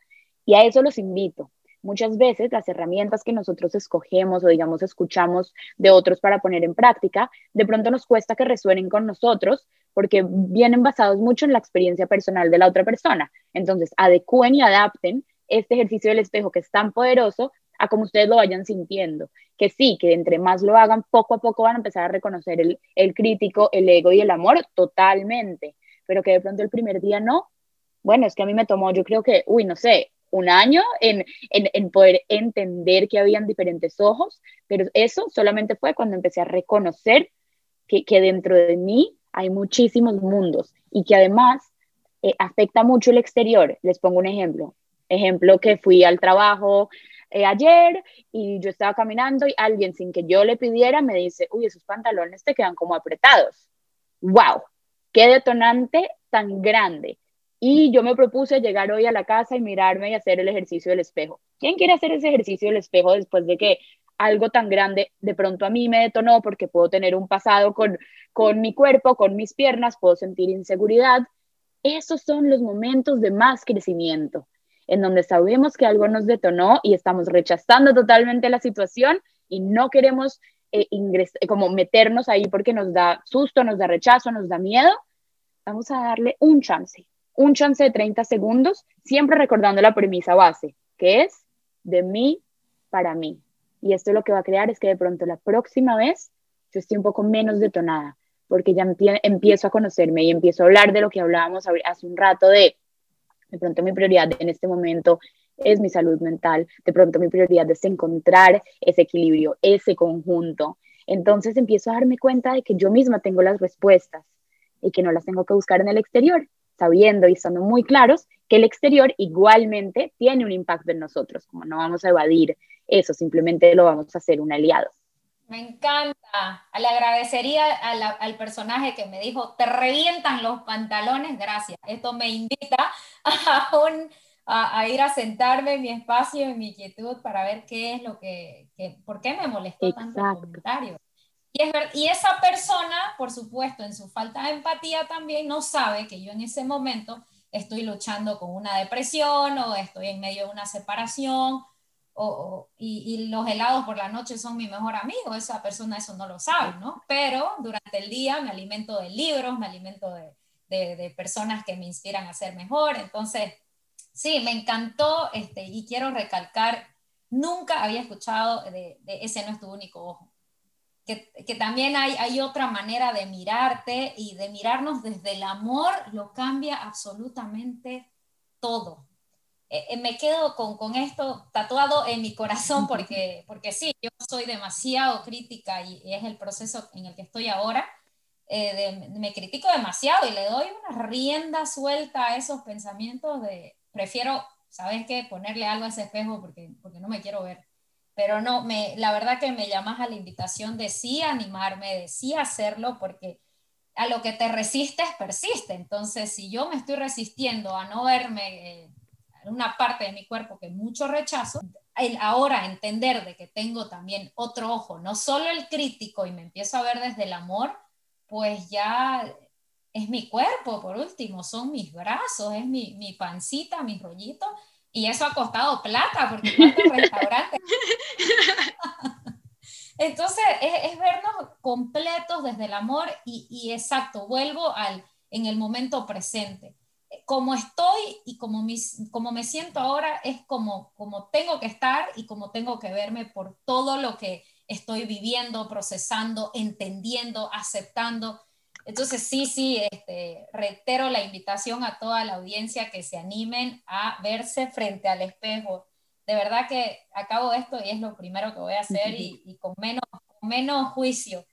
y a eso los invito. Muchas veces las herramientas que nosotros escogemos o digamos escuchamos de otros para poner en práctica, de pronto nos cuesta que resuenen con nosotros porque vienen basados mucho en la experiencia personal de la otra persona. Entonces, adecúen y adapten este ejercicio del espejo que es tan poderoso a como ustedes lo vayan sintiendo. Que sí, que entre más lo hagan, poco a poco van a empezar a reconocer el, el crítico, el ego y el amor totalmente, pero que de pronto el primer día no. Bueno, es que a mí me tomó, yo creo que, uy, no sé, un año en, en, en, poder entender que habían diferentes ojos, pero eso solamente fue cuando empecé a reconocer que, que dentro de mí hay muchísimos mundos y que además eh, afecta mucho el exterior. Les pongo un ejemplo. Ejemplo que fui al trabajo, eh, ayer y yo estaba caminando y alguien sin que yo le pidiera me dice, uy, esos pantalones te quedan como apretados. ¡Wow! ¡Qué detonante tan grande! Y yo me propuse llegar hoy a la casa y mirarme y hacer el ejercicio del espejo. ¿Quién quiere hacer ese ejercicio del espejo después de que algo tan grande de pronto a mí me detonó porque puedo tener un pasado con, con mi cuerpo, con mis piernas, puedo sentir inseguridad? Esos son los momentos de más crecimiento en donde sabemos que algo nos detonó y estamos rechazando totalmente la situación y no queremos eh, como meternos ahí porque nos da susto, nos da rechazo, nos da miedo, vamos a darle un chance, un chance de 30 segundos, siempre recordando la premisa base, que es de mí para mí. Y esto lo que va a crear es que de pronto la próxima vez yo estoy un poco menos detonada, porque ya empiezo a conocerme y empiezo a hablar de lo que hablábamos hace un rato de de pronto mi prioridad en este momento es mi salud mental, de pronto mi prioridad es encontrar ese equilibrio, ese conjunto. Entonces empiezo a darme cuenta de que yo misma tengo las respuestas y que no las tengo que buscar en el exterior, sabiendo y estando muy claros que el exterior igualmente tiene un impacto en nosotros, como no vamos a evadir eso, simplemente lo vamos a hacer un aliado. Me encanta. Le agradecería al personaje que me dijo, te revientan los pantalones, gracias. Esto me invita a, a, ir a sentarme en mi espacio, en mi quietud, para ver qué es lo que, por qué me molestó tanto el comentario. Y, es y esa persona, por supuesto, en su falta de empatía también no sabe que yo en ese momento estoy luchando con una depresión o estoy en medio de una separación o, y, los helados por la noche son mi mejor amigo, esa persona eso no lo sabe, ¿no? Pero durante el día me alimento de libros, me alimento de, de, personas que me inspiran a ser mejor, entonces, sí, me encantó este, y quiero recalcar, nunca había escuchado de, ese no es tu único ojo. Que, que, también hay, hay otra manera de mirarte y de mirarnos desde el amor, lo cambia absolutamente todo. Eh, eh, me quedo con, con, esto tatuado en mi corazón porque, porque sí, yo soy demasiado crítica y, es el proceso en el que estoy ahora. Eh, me critico demasiado y le doy una rienda suelta a esos pensamientos de prefiero, ¿sabes qué? Ponerle algo a ese espejo porque, porque no me quiero ver. Pero no, me, la verdad que me llamas a la invitación de sí animarme, de sí hacerlo, porque a lo que te resistes persiste. Entonces, si yo me estoy resistiendo a no verme una parte de mi cuerpo que mucho rechazo, el ahora entender de que tengo también otro ojo, no solo el crítico y me empiezo a ver desde el amor, pues ya es mi cuerpo, por último, son mis brazos, es mi, mi pancita, mis rollitos, y eso ha costado plata, porque restaurante. Entonces, es, vernos completos desde el amor y, y exacto, vuelvo al, en el momento presente como estoy y como, mis, como me siento ahora es como, como tengo que estar y como tengo que verme por todo lo que estoy viviendo, procesando, entendiendo, aceptando. Entonces, sí, sí, este, reitero la invitación a toda la audiencia que se animen a verse frente al espejo. De verdad que acabo esto y es lo primero que voy a hacer y, con, menos, con menos juicio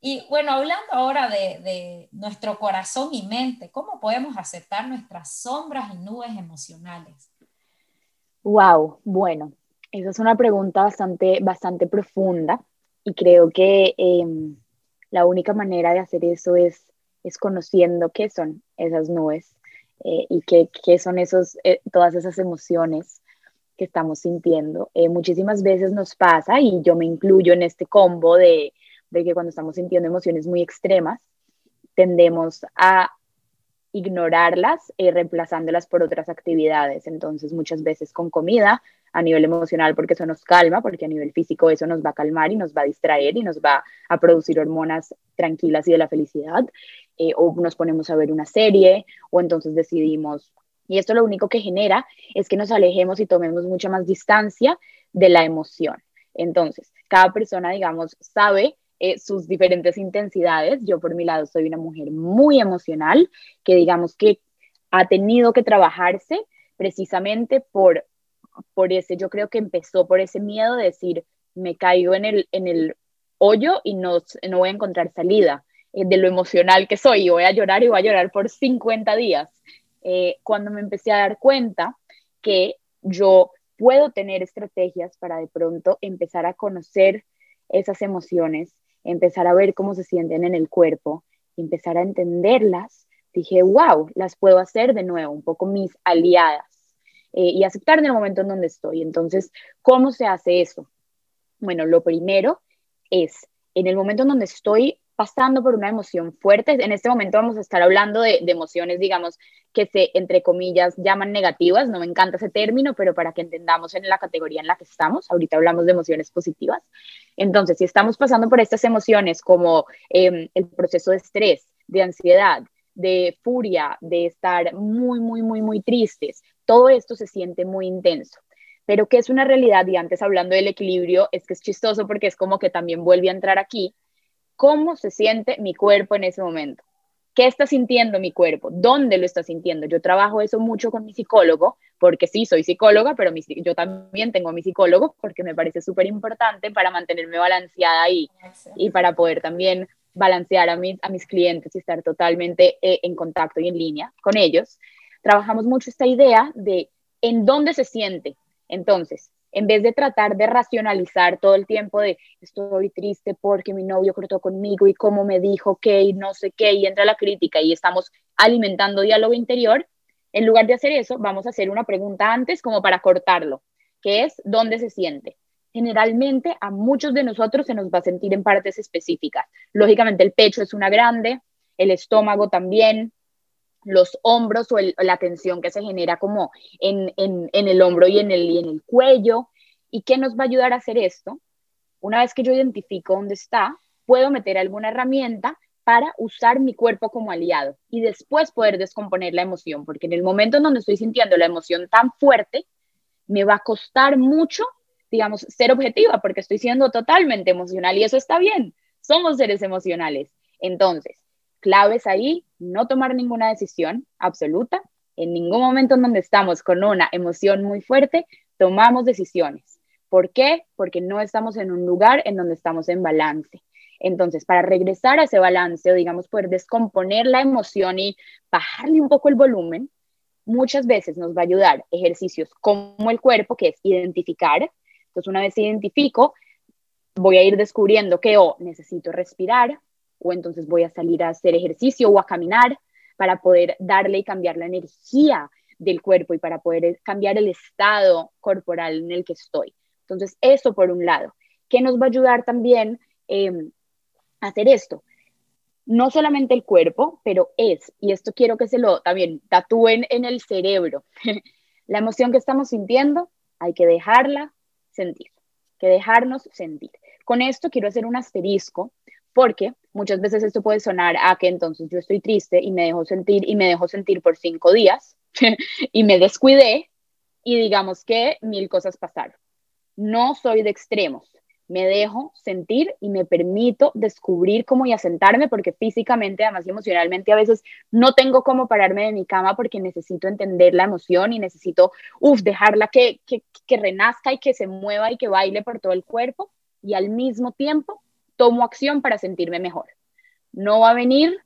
Y bueno, hablando ahora de, de, nuestro corazón y mente, ¿cómo podemos aceptar nuestras sombras y nubes emocionales? Wow, bueno, esa es una pregunta bastante, bastante profunda y creo que em, la única manera de hacer eso es, es conociendo qué son esas nubes eh, y qué, qué, son esos, eh, todas esas emociones que estamos sintiendo. Eh, muchísimas veces nos pasa, y yo me incluyo en este combo de, de que cuando estamos sintiendo emociones muy extremas, tendemos a ignorarlas y reemplazándolas por otras actividades. Entonces, muchas veces con comida a nivel emocional, porque eso nos calma, porque a nivel físico eso nos va a calmar y nos va a distraer y nos va a producir hormonas tranquilas y de la felicidad. Eh, o nos ponemos a ver una serie, o entonces decidimos. Y esto lo único que genera es que nos alejemos y tomemos mucha más distancia de la emoción. Entonces, cada persona, digamos, sabe eh, sus diferentes intensidades. Yo por mi lado soy una mujer muy emocional, que digamos que ha tenido que trabajarse precisamente por, por ese, yo creo que empezó por ese miedo de decir, me caigo en el, en el hoyo y no, no voy a encontrar salida eh, de lo emocional que soy y voy a llorar y voy a llorar por 50 días. Eh, cuando me empecé a dar cuenta que yo puedo tener estrategias para de pronto empezar a conocer esas emociones empezar a ver cómo se sienten en el cuerpo, empezar a entenderlas, dije, wow, las puedo hacer de nuevo, un poco mis aliadas eh, y aceptar en el momento en donde estoy. Entonces, ¿cómo se hace eso? Bueno, lo primero es, en el momento en donde estoy pasando por una emoción fuerte. En este momento vamos a estar hablando de, emociones, digamos, que se, entre comillas, llaman negativas. No me encanta ese término, pero para que entendamos en la categoría en la que estamos, ahorita hablamos de emociones positivas. Entonces, si estamos pasando por estas emociones como em, el proceso de estrés, de ansiedad, de furia, de estar muy, muy, muy, muy tristes, todo esto se siente muy intenso pero que es una realidad, y antes hablando del equilibrio, es que es chistoso porque es como que también vuelve a entrar aquí, cómo se siente mi cuerpo en ese momento. ¿Qué está sintiendo mi cuerpo? ¿Dónde lo está sintiendo? Yo trabajo eso mucho con mi psicólogo, porque sí, soy psicóloga, pero yo también tengo a mi psicólogo porque me parece súper importante para mantenerme balanceada ahí y para poder también balancear a mis, a mis clientes y estar totalmente eh, en contacto y en línea con ellos. Trabajamos mucho esta idea de en dónde se siente. Entonces, en vez de tratar de racionalizar todo el tiempo de estoy triste porque mi novio cortó conmigo y cómo me dijo que y no sé qué, y entra la crítica y estamos alimentando diálogo interior, en lugar de hacer eso, vamos a hacer una pregunta antes como para cortarlo, que es ¿dónde se siente? Generalmente a muchos de nosotros se nos va a sentir en partes específicas. Lógicamente el pecho es una grande, el estómago también, los hombros o, la tensión que se genera como en, el hombro y en el, y en el cuello. ¿Y qué nos va a ayudar a hacer esto? Una vez que yo identifico dónde está, puedo meter alguna herramienta para usar mi cuerpo como aliado y después poder descomponer la emoción, porque en el momento en donde estoy sintiendo la emoción tan fuerte, me va a costar mucho, digamos, ser objetiva, porque estoy siendo totalmente emocional y eso está bien, somos seres emocionales. Entonces, claves ahí, no tomar ninguna decisión absoluta. En ningún momento en donde estamos con una emoción muy fuerte, tomamos decisiones. ¿Por qué? Porque no estamos en un lugar en donde estamos en balance. Entonces, para regresar a ese balance o, digamos, poder descomponer la emoción y bajarle un poco el volumen, muchas veces nos va a ayudar ejercicios como el cuerpo, que es identificar. Entonces, una vez identifico, voy a ir descubriendo que o necesito respirar, o entonces voy a salir a hacer ejercicio o a caminar para poder darle y cambiar la energía del cuerpo y para poder cambiar el estado corporal en el que estoy. Entonces, eso por un lado. ¿Qué nos va a ayudar también em, a hacer esto? No solamente el cuerpo, pero es, y esto quiero que se lo también tatúen en el cerebro, la emoción que estamos sintiendo, hay que dejarla sentir, que dejarnos sentir. Con esto quiero hacer un asterisco porque muchas veces esto puede sonar a que entonces yo estoy triste y me dejo sentir y me dejo sentir por cinco días y me descuidé y digamos que mil cosas pasaron. No soy de extremos, me dejo sentir y me permito descubrir cómo y asentarme porque físicamente, además emocionalmente a veces no tengo cómo pararme de mi cama porque necesito entender la emoción y necesito, uff, dejarla que, que, que renazca y que se mueva y que baile por todo el cuerpo y al mismo tiempo tomo acción para sentirme mejor. no va a venir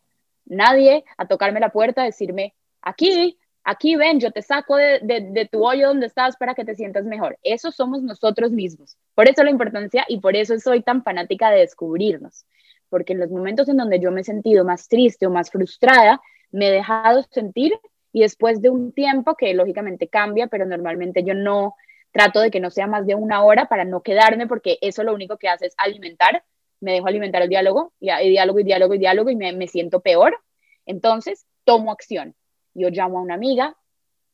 nadie a tocarme la puerta, a decirme, aquí, aquí ven, yo te saco de, tu hoyo donde estás para que te sientas mejor. Eso somos nosotros mismos. Por eso la importancia y por eso soy tan fanática de descubrirnos. Porque en los momentos en donde yo me he sentido más triste o más frustrada, me he dejado sentir y después de un tiempo que lógicamente cambia, pero normalmente yo no trato de que no sea más de una hora para no quedarme porque eso lo único que hace es alimentar, me dejo alimentar el diálogo y, diálogo y diálogo y diálogo y me, me siento peor. Entonces tomo acción. Yo llamo a una amiga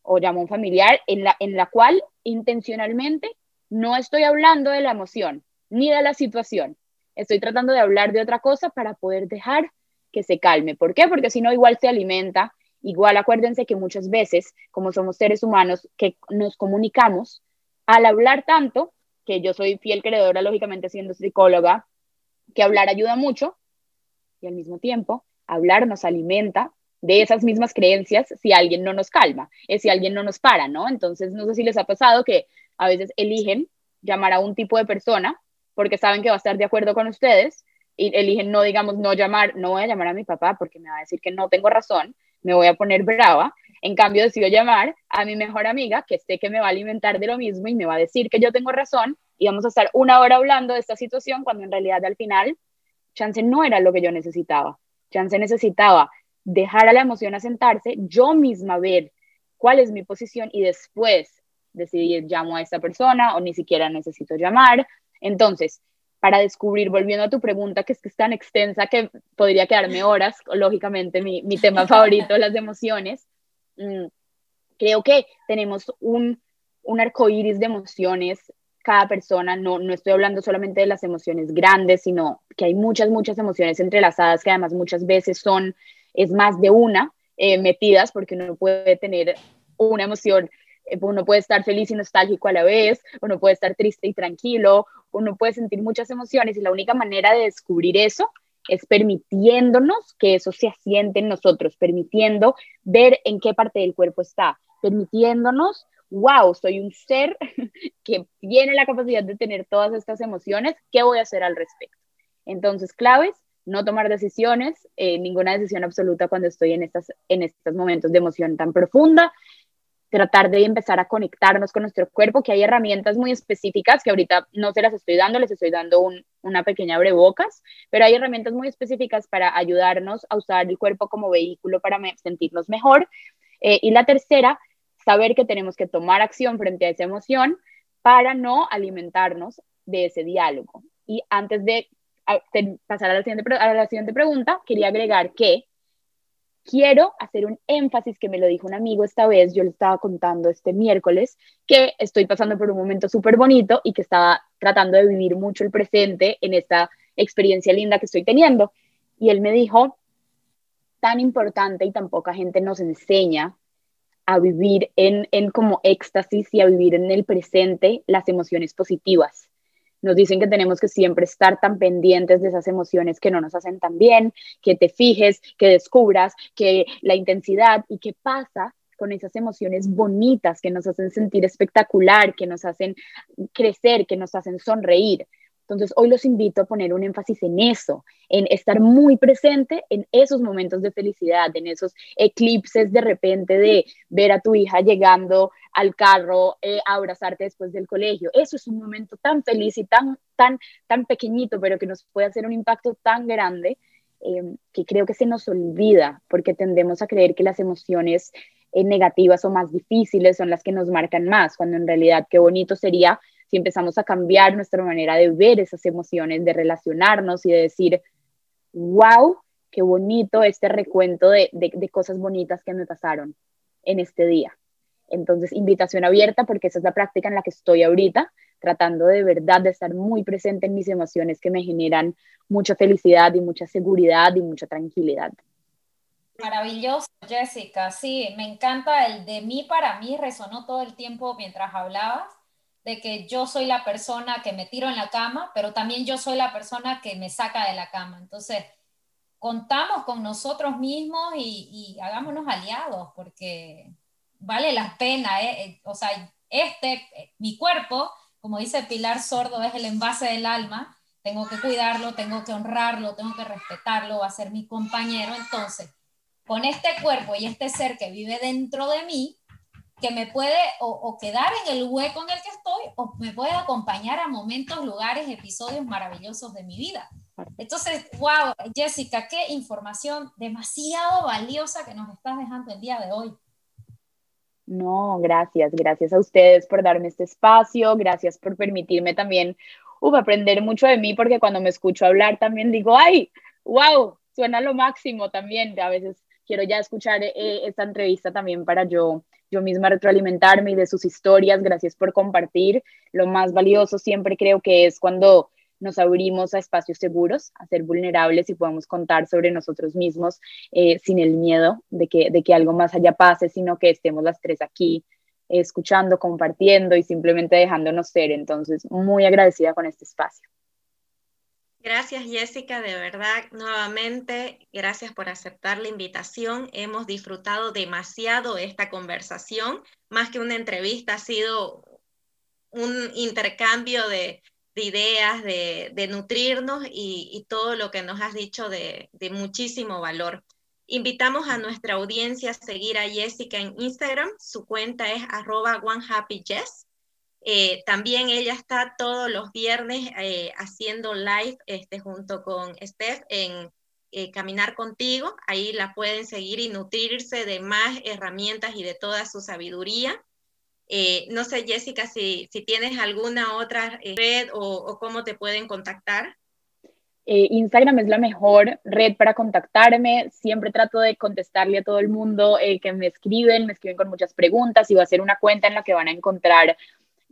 o llamo a un familiar en la, en la cual intencionalmente no estoy hablando de la emoción ni de la situación. Estoy tratando de hablar de otra cosa para poder dejar que se calme. ¿Por qué? Porque si no, igual se alimenta. Igual acuérdense que muchas veces, como somos seres humanos que nos comunicamos, al hablar tanto, que yo soy fiel creadora, lógicamente siendo psicóloga, que hablar ayuda mucho y al mismo tiempo hablar nos alimenta de esas mismas creencias si alguien no nos calma, es si alguien no nos para, ¿no? Entonces, no sé si les ha pasado que a veces eligen llamar a un tipo de persona porque saben que va a estar de acuerdo con ustedes y eligen no, digamos, no llamar, no voy a llamar a mi papá porque me va a decir que no tengo razón, me voy a poner brava. En cambio, decido llamar a mi mejor amiga que sé que me va a alimentar de lo mismo y me va a decir que yo tengo razón y vamos a estar una hora hablando de esta situación cuando en realidad al final, chance no era lo que yo necesitaba. Chance necesitaba dejar a la emoción asentarse, yo misma ver cuál es mi posición y después decidir llamo a esta persona o ni siquiera necesito llamar. Entonces, para descubrir, volviendo a tu pregunta, que es que es tan extensa que podría quedarme horas, lógicamente mi, mi tema favorito, las emociones, creo que tenemos un, un arco iris de emociones cada persona, no, no estoy hablando solamente de las emociones grandes, sino que hay muchas, muchas emociones entrelazadas que además muchas veces son, es más de una, eh, metidas, porque uno puede tener una emoción, eh, uno puede estar feliz y nostálgico a la vez, uno puede estar triste y tranquilo, uno puede sentir muchas emociones y la única manera de descubrir eso es permitiéndonos que eso se asiente en nosotros, permitiendo ver en qué parte del cuerpo está, permitiéndonos wow, soy un ser que tiene la capacidad de tener todas estas emociones, ¿qué voy a hacer al respecto? Entonces, claves, no tomar decisiones, eh, ninguna decisión absoluta cuando estoy en, estas, en estos momentos de emoción tan profunda, tratar de empezar a conectarnos con nuestro cuerpo, que hay herramientas muy específicas que ahorita no se las estoy dando, les estoy dando una pequeña abrebocas, pero hay herramientas muy específicas para ayudarnos a usar el cuerpo como vehículo para sentirnos mejor. Eh, y la tercera saber que tenemos que tomar acción frente a esa emoción para no alimentarnos de ese diálogo. Y antes de pasar a la siguiente, a la siguiente pregunta, quería agregar que quiero hacer un énfasis que me lo dijo un amigo esta vez, yo le estaba contando este miércoles, que estoy pasando por un momento súper bonito y que estaba tratando de vivir mucho el presente en esta experiencia linda que estoy teniendo. Y él me dijo, tan importante y tan poca gente nos enseña a vivir en, en como éxtasis y a vivir en el presente las emociones positivas. Nos dicen que tenemos que siempre estar tan pendientes de esas emociones que no nos hacen tan bien, que te fijes, que descubras que la intensidad y qué pasa con esas emociones bonitas que nos hacen sentir espectacular, que nos hacen crecer, que nos hacen sonreír. Entonces, hoy los invito a poner un énfasis en eso, en estar muy presente en esos momentos de felicidad, en esos eclipses de repente de ver a tu hija llegando al carro eh, a abrazarte después del colegio. Eso es un momento tan feliz y tan, tan, tan pequeñito, pero que nos puede hacer un impacto tan grande eh, que creo que se nos olvida porque tendemos a creer que las emociones eh, negativas o más difíciles son las que nos marcan más, cuando en realidad qué bonito sería si empezamos a cambiar nuestra manera de ver esas emociones, de relacionarnos y de decir, wow, qué bonito este recuento de, cosas bonitas que me pasaron en este día. Entonces, invitación abierta porque esa es la práctica en la que estoy ahorita, tratando de verdad de estar muy presente en mis emociones que me generan mucha felicidad y mucha seguridad y mucha tranquilidad. Maravilloso, Jessica. Sí, me encanta el de mí para mí, resonó todo el tiempo mientras hablabas de que yo soy la persona que me tiro en la cama, pero también yo soy la persona que me saca de la cama. Entonces, contamos con nosotros mismos y, hagámonos aliados, porque vale la pena. ¿eh? Eh, o sea, este, mi cuerpo, como dice Pilar Sordo, es el envase del alma. tengo que cuidarlo, tengo que honrarlo, tengo que respetarlo, va a ser mi compañero. Entonces, con este cuerpo y este ser que vive dentro de mí, que me puede o, quedar en el hueco en el que estoy o me puede acompañar a momentos, lugares, episodios maravillosos de mi vida. Entonces, wow, Jessica, qué información demasiado valiosa que nos estás dejando el día de hoy. No, gracias, gracias a ustedes por darme este espacio, gracias por permitirme también uf, aprender mucho de mí, porque cuando me escucho hablar también digo, ay, wow, suena lo máximo también, a veces quiero ya escuchar eh, esta entrevista también para yo, yo misma retroalimentarme y de sus historias. Gracias por compartir. Lo más valioso siempre creo que es cuando nos abrimos a espacios seguros, a ser vulnerables y podemos contar sobre nosotros mismos eh, sin el miedo de que, de que algo más allá pase, sino que estemos las tres aquí escuchando, compartiendo y simplemente dejándonos ser. Entonces, muy agradecida con este espacio. Gracias Jessica, de verdad, nuevamente, gracias por aceptar la invitación. Hemos disfrutado demasiado esta conversación, más que una entrevista, ha sido un intercambio de, ideas, de, nutrirnos y, todo lo que nos has dicho de, muchísimo valor. Invitamos a nuestra audiencia a seguir a Jessica en Instagram, su cuenta es arroba onehappyjess eh, también ella está todos los viernes eh, haciendo live este, junto con Steph en eh, Caminar contigo. Ahí la pueden seguir y nutrirse de más herramientas y de toda su sabiduría. no sé, Jessica, si, si, tienes alguna otra red o, cómo te pueden contactar. Instagram es la mejor red para contactarme. Siempre trato de contestarle a todo el mundo que me escriben, me escriben con muchas preguntas y va a ser una cuenta en la que van a encontrar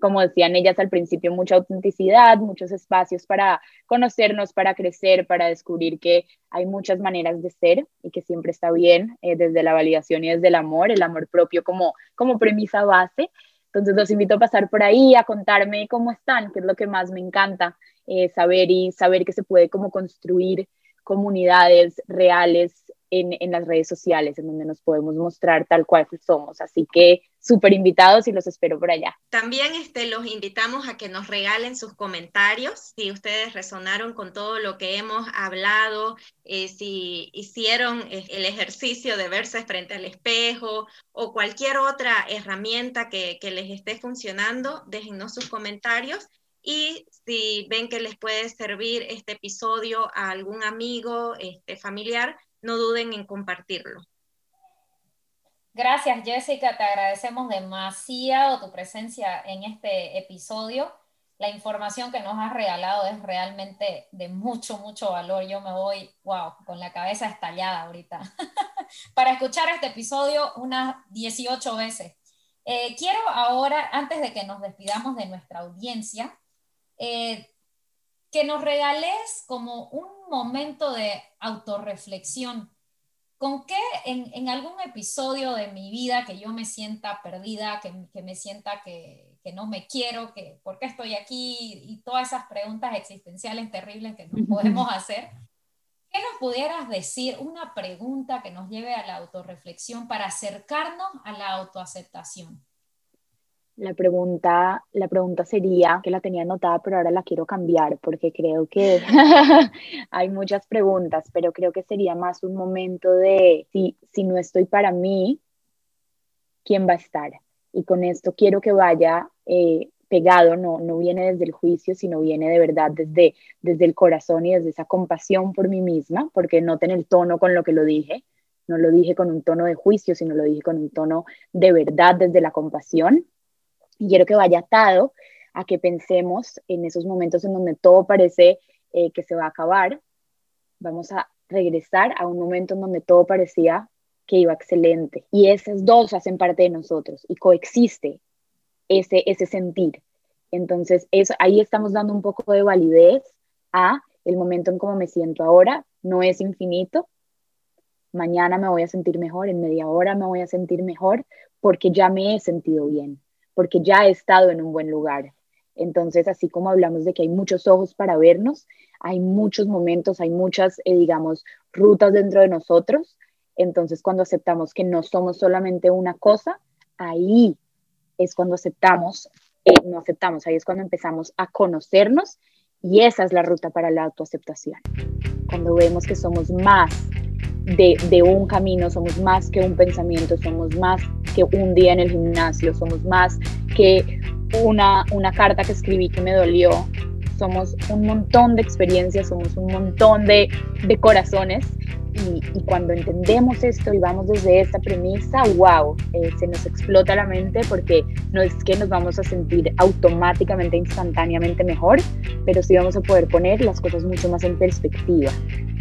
como decían ellas al principio, mucha autenticidad, muchos espacios para conocernos, para crecer, para descubrir que hay muchas maneras de ser y que siempre está bien eh, desde la validación y desde el amor, el amor propio como, como premisa base. Entonces los invito a pasar por ahí, a contarme cómo están, que es lo que más me encanta, eh, saber y saber que se puede como construir comunidades reales en, las redes sociales, en donde nos podemos mostrar tal cual somos. Así que súper invitados y los espero por allá. También este, los invitamos a que nos regalen sus comentarios, si ustedes resonaron con todo lo que hemos hablado, eh, si hicieron eh, el ejercicio de verse frente al espejo o cualquier otra herramienta que, les esté funcionando, déjennos sus comentarios. Y si ven que les puede servir este episodio a algún amigo, este, familiar, no duden en compartirlo. Gracias Jessica, te agradecemos demasiado tu presencia en este episodio. La información que nos has regalado es realmente de mucho, mucho valor. Yo me voy, wow, con la cabeza estallada ahorita para escuchar este episodio unas 18 veces. Eh, quiero ahora, antes de que nos despidamos de nuestra audiencia, eh, que nos regales como un momento de autorreflexión. ¿Con qué en, algún episodio de mi vida que yo me sienta perdida, que, me sienta que, no me quiero, que por qué estoy aquí y todas esas preguntas existenciales terribles que nos podemos hacer? ¿Qué nos pudieras decir? Una pregunta que nos lleve a la autorreflexión para acercarnos a la autoaceptación. La pregunta, la pregunta sería, que la tenía anotada, pero ahora la quiero cambiar porque creo que hay muchas preguntas, pero creo que sería más un momento de, si, si no estoy para mí, ¿quién va a estar? Y con esto quiero que vaya eh, pegado, no, no viene desde el juicio, sino viene de verdad desde, desde el corazón y desde esa compasión por mí misma, porque noten el tono con lo que lo dije. No lo dije con un tono de juicio, sino lo dije con un tono de verdad desde la compasión y quiero que vaya atado a que pensemos en esos momentos en donde todo parece eh, que se va a acabar. Vamos a regresar a un momento en donde todo parecía que iba excelente. Y esas dos hacen parte de nosotros y coexiste ese, ese sentir. Entonces, eso, ahí estamos dando un poco de validez a el momento en cómo me siento ahora. No es infinito. Mañana me voy a sentir mejor, en media hora me voy a sentir mejor porque ya me he sentido bien porque ya he estado en un buen lugar. Entonces, así como hablamos de que hay muchos ojos para vernos, hay muchos momentos, hay muchas, eh, digamos, rutas dentro de nosotros. Entonces, cuando aceptamos que no somos solamente una cosa, ahí es cuando aceptamos, eh, no aceptamos, ahí es cuando empezamos a conocernos Y esa es la ruta para la autoaceptación. Cuando vemos que somos más de, de, un camino, somos más que un pensamiento, somos más que un día en el gimnasio, somos más que una, una carta que escribí que me dolió, somos un montón de experiencias, somos un montón de, de corazones. Y, y, cuando entendemos esto y vamos desde esta premisa, wow, eh, se nos explota la mente porque no es que nos vamos a sentir automáticamente, instantáneamente mejor, pero sí vamos a poder poner las cosas mucho más en perspectiva.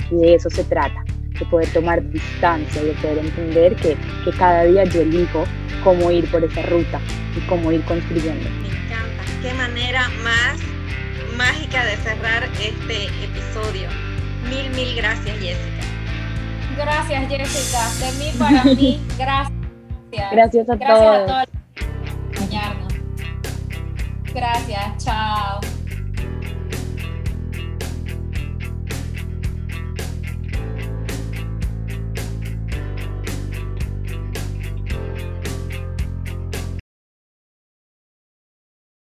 Y de eso se trata de poder tomar distancia y de poder entender que, que cada día yo elijo cómo ir por esa ruta y cómo ir construyendo. Me encanta. Qué manera más mágica de cerrar este episodio. Mil, mil gracias, Jessica. Gracias, Jessica. De mí para mí, gracias. Gracias a gracias todos. A todos. Gracias, chao.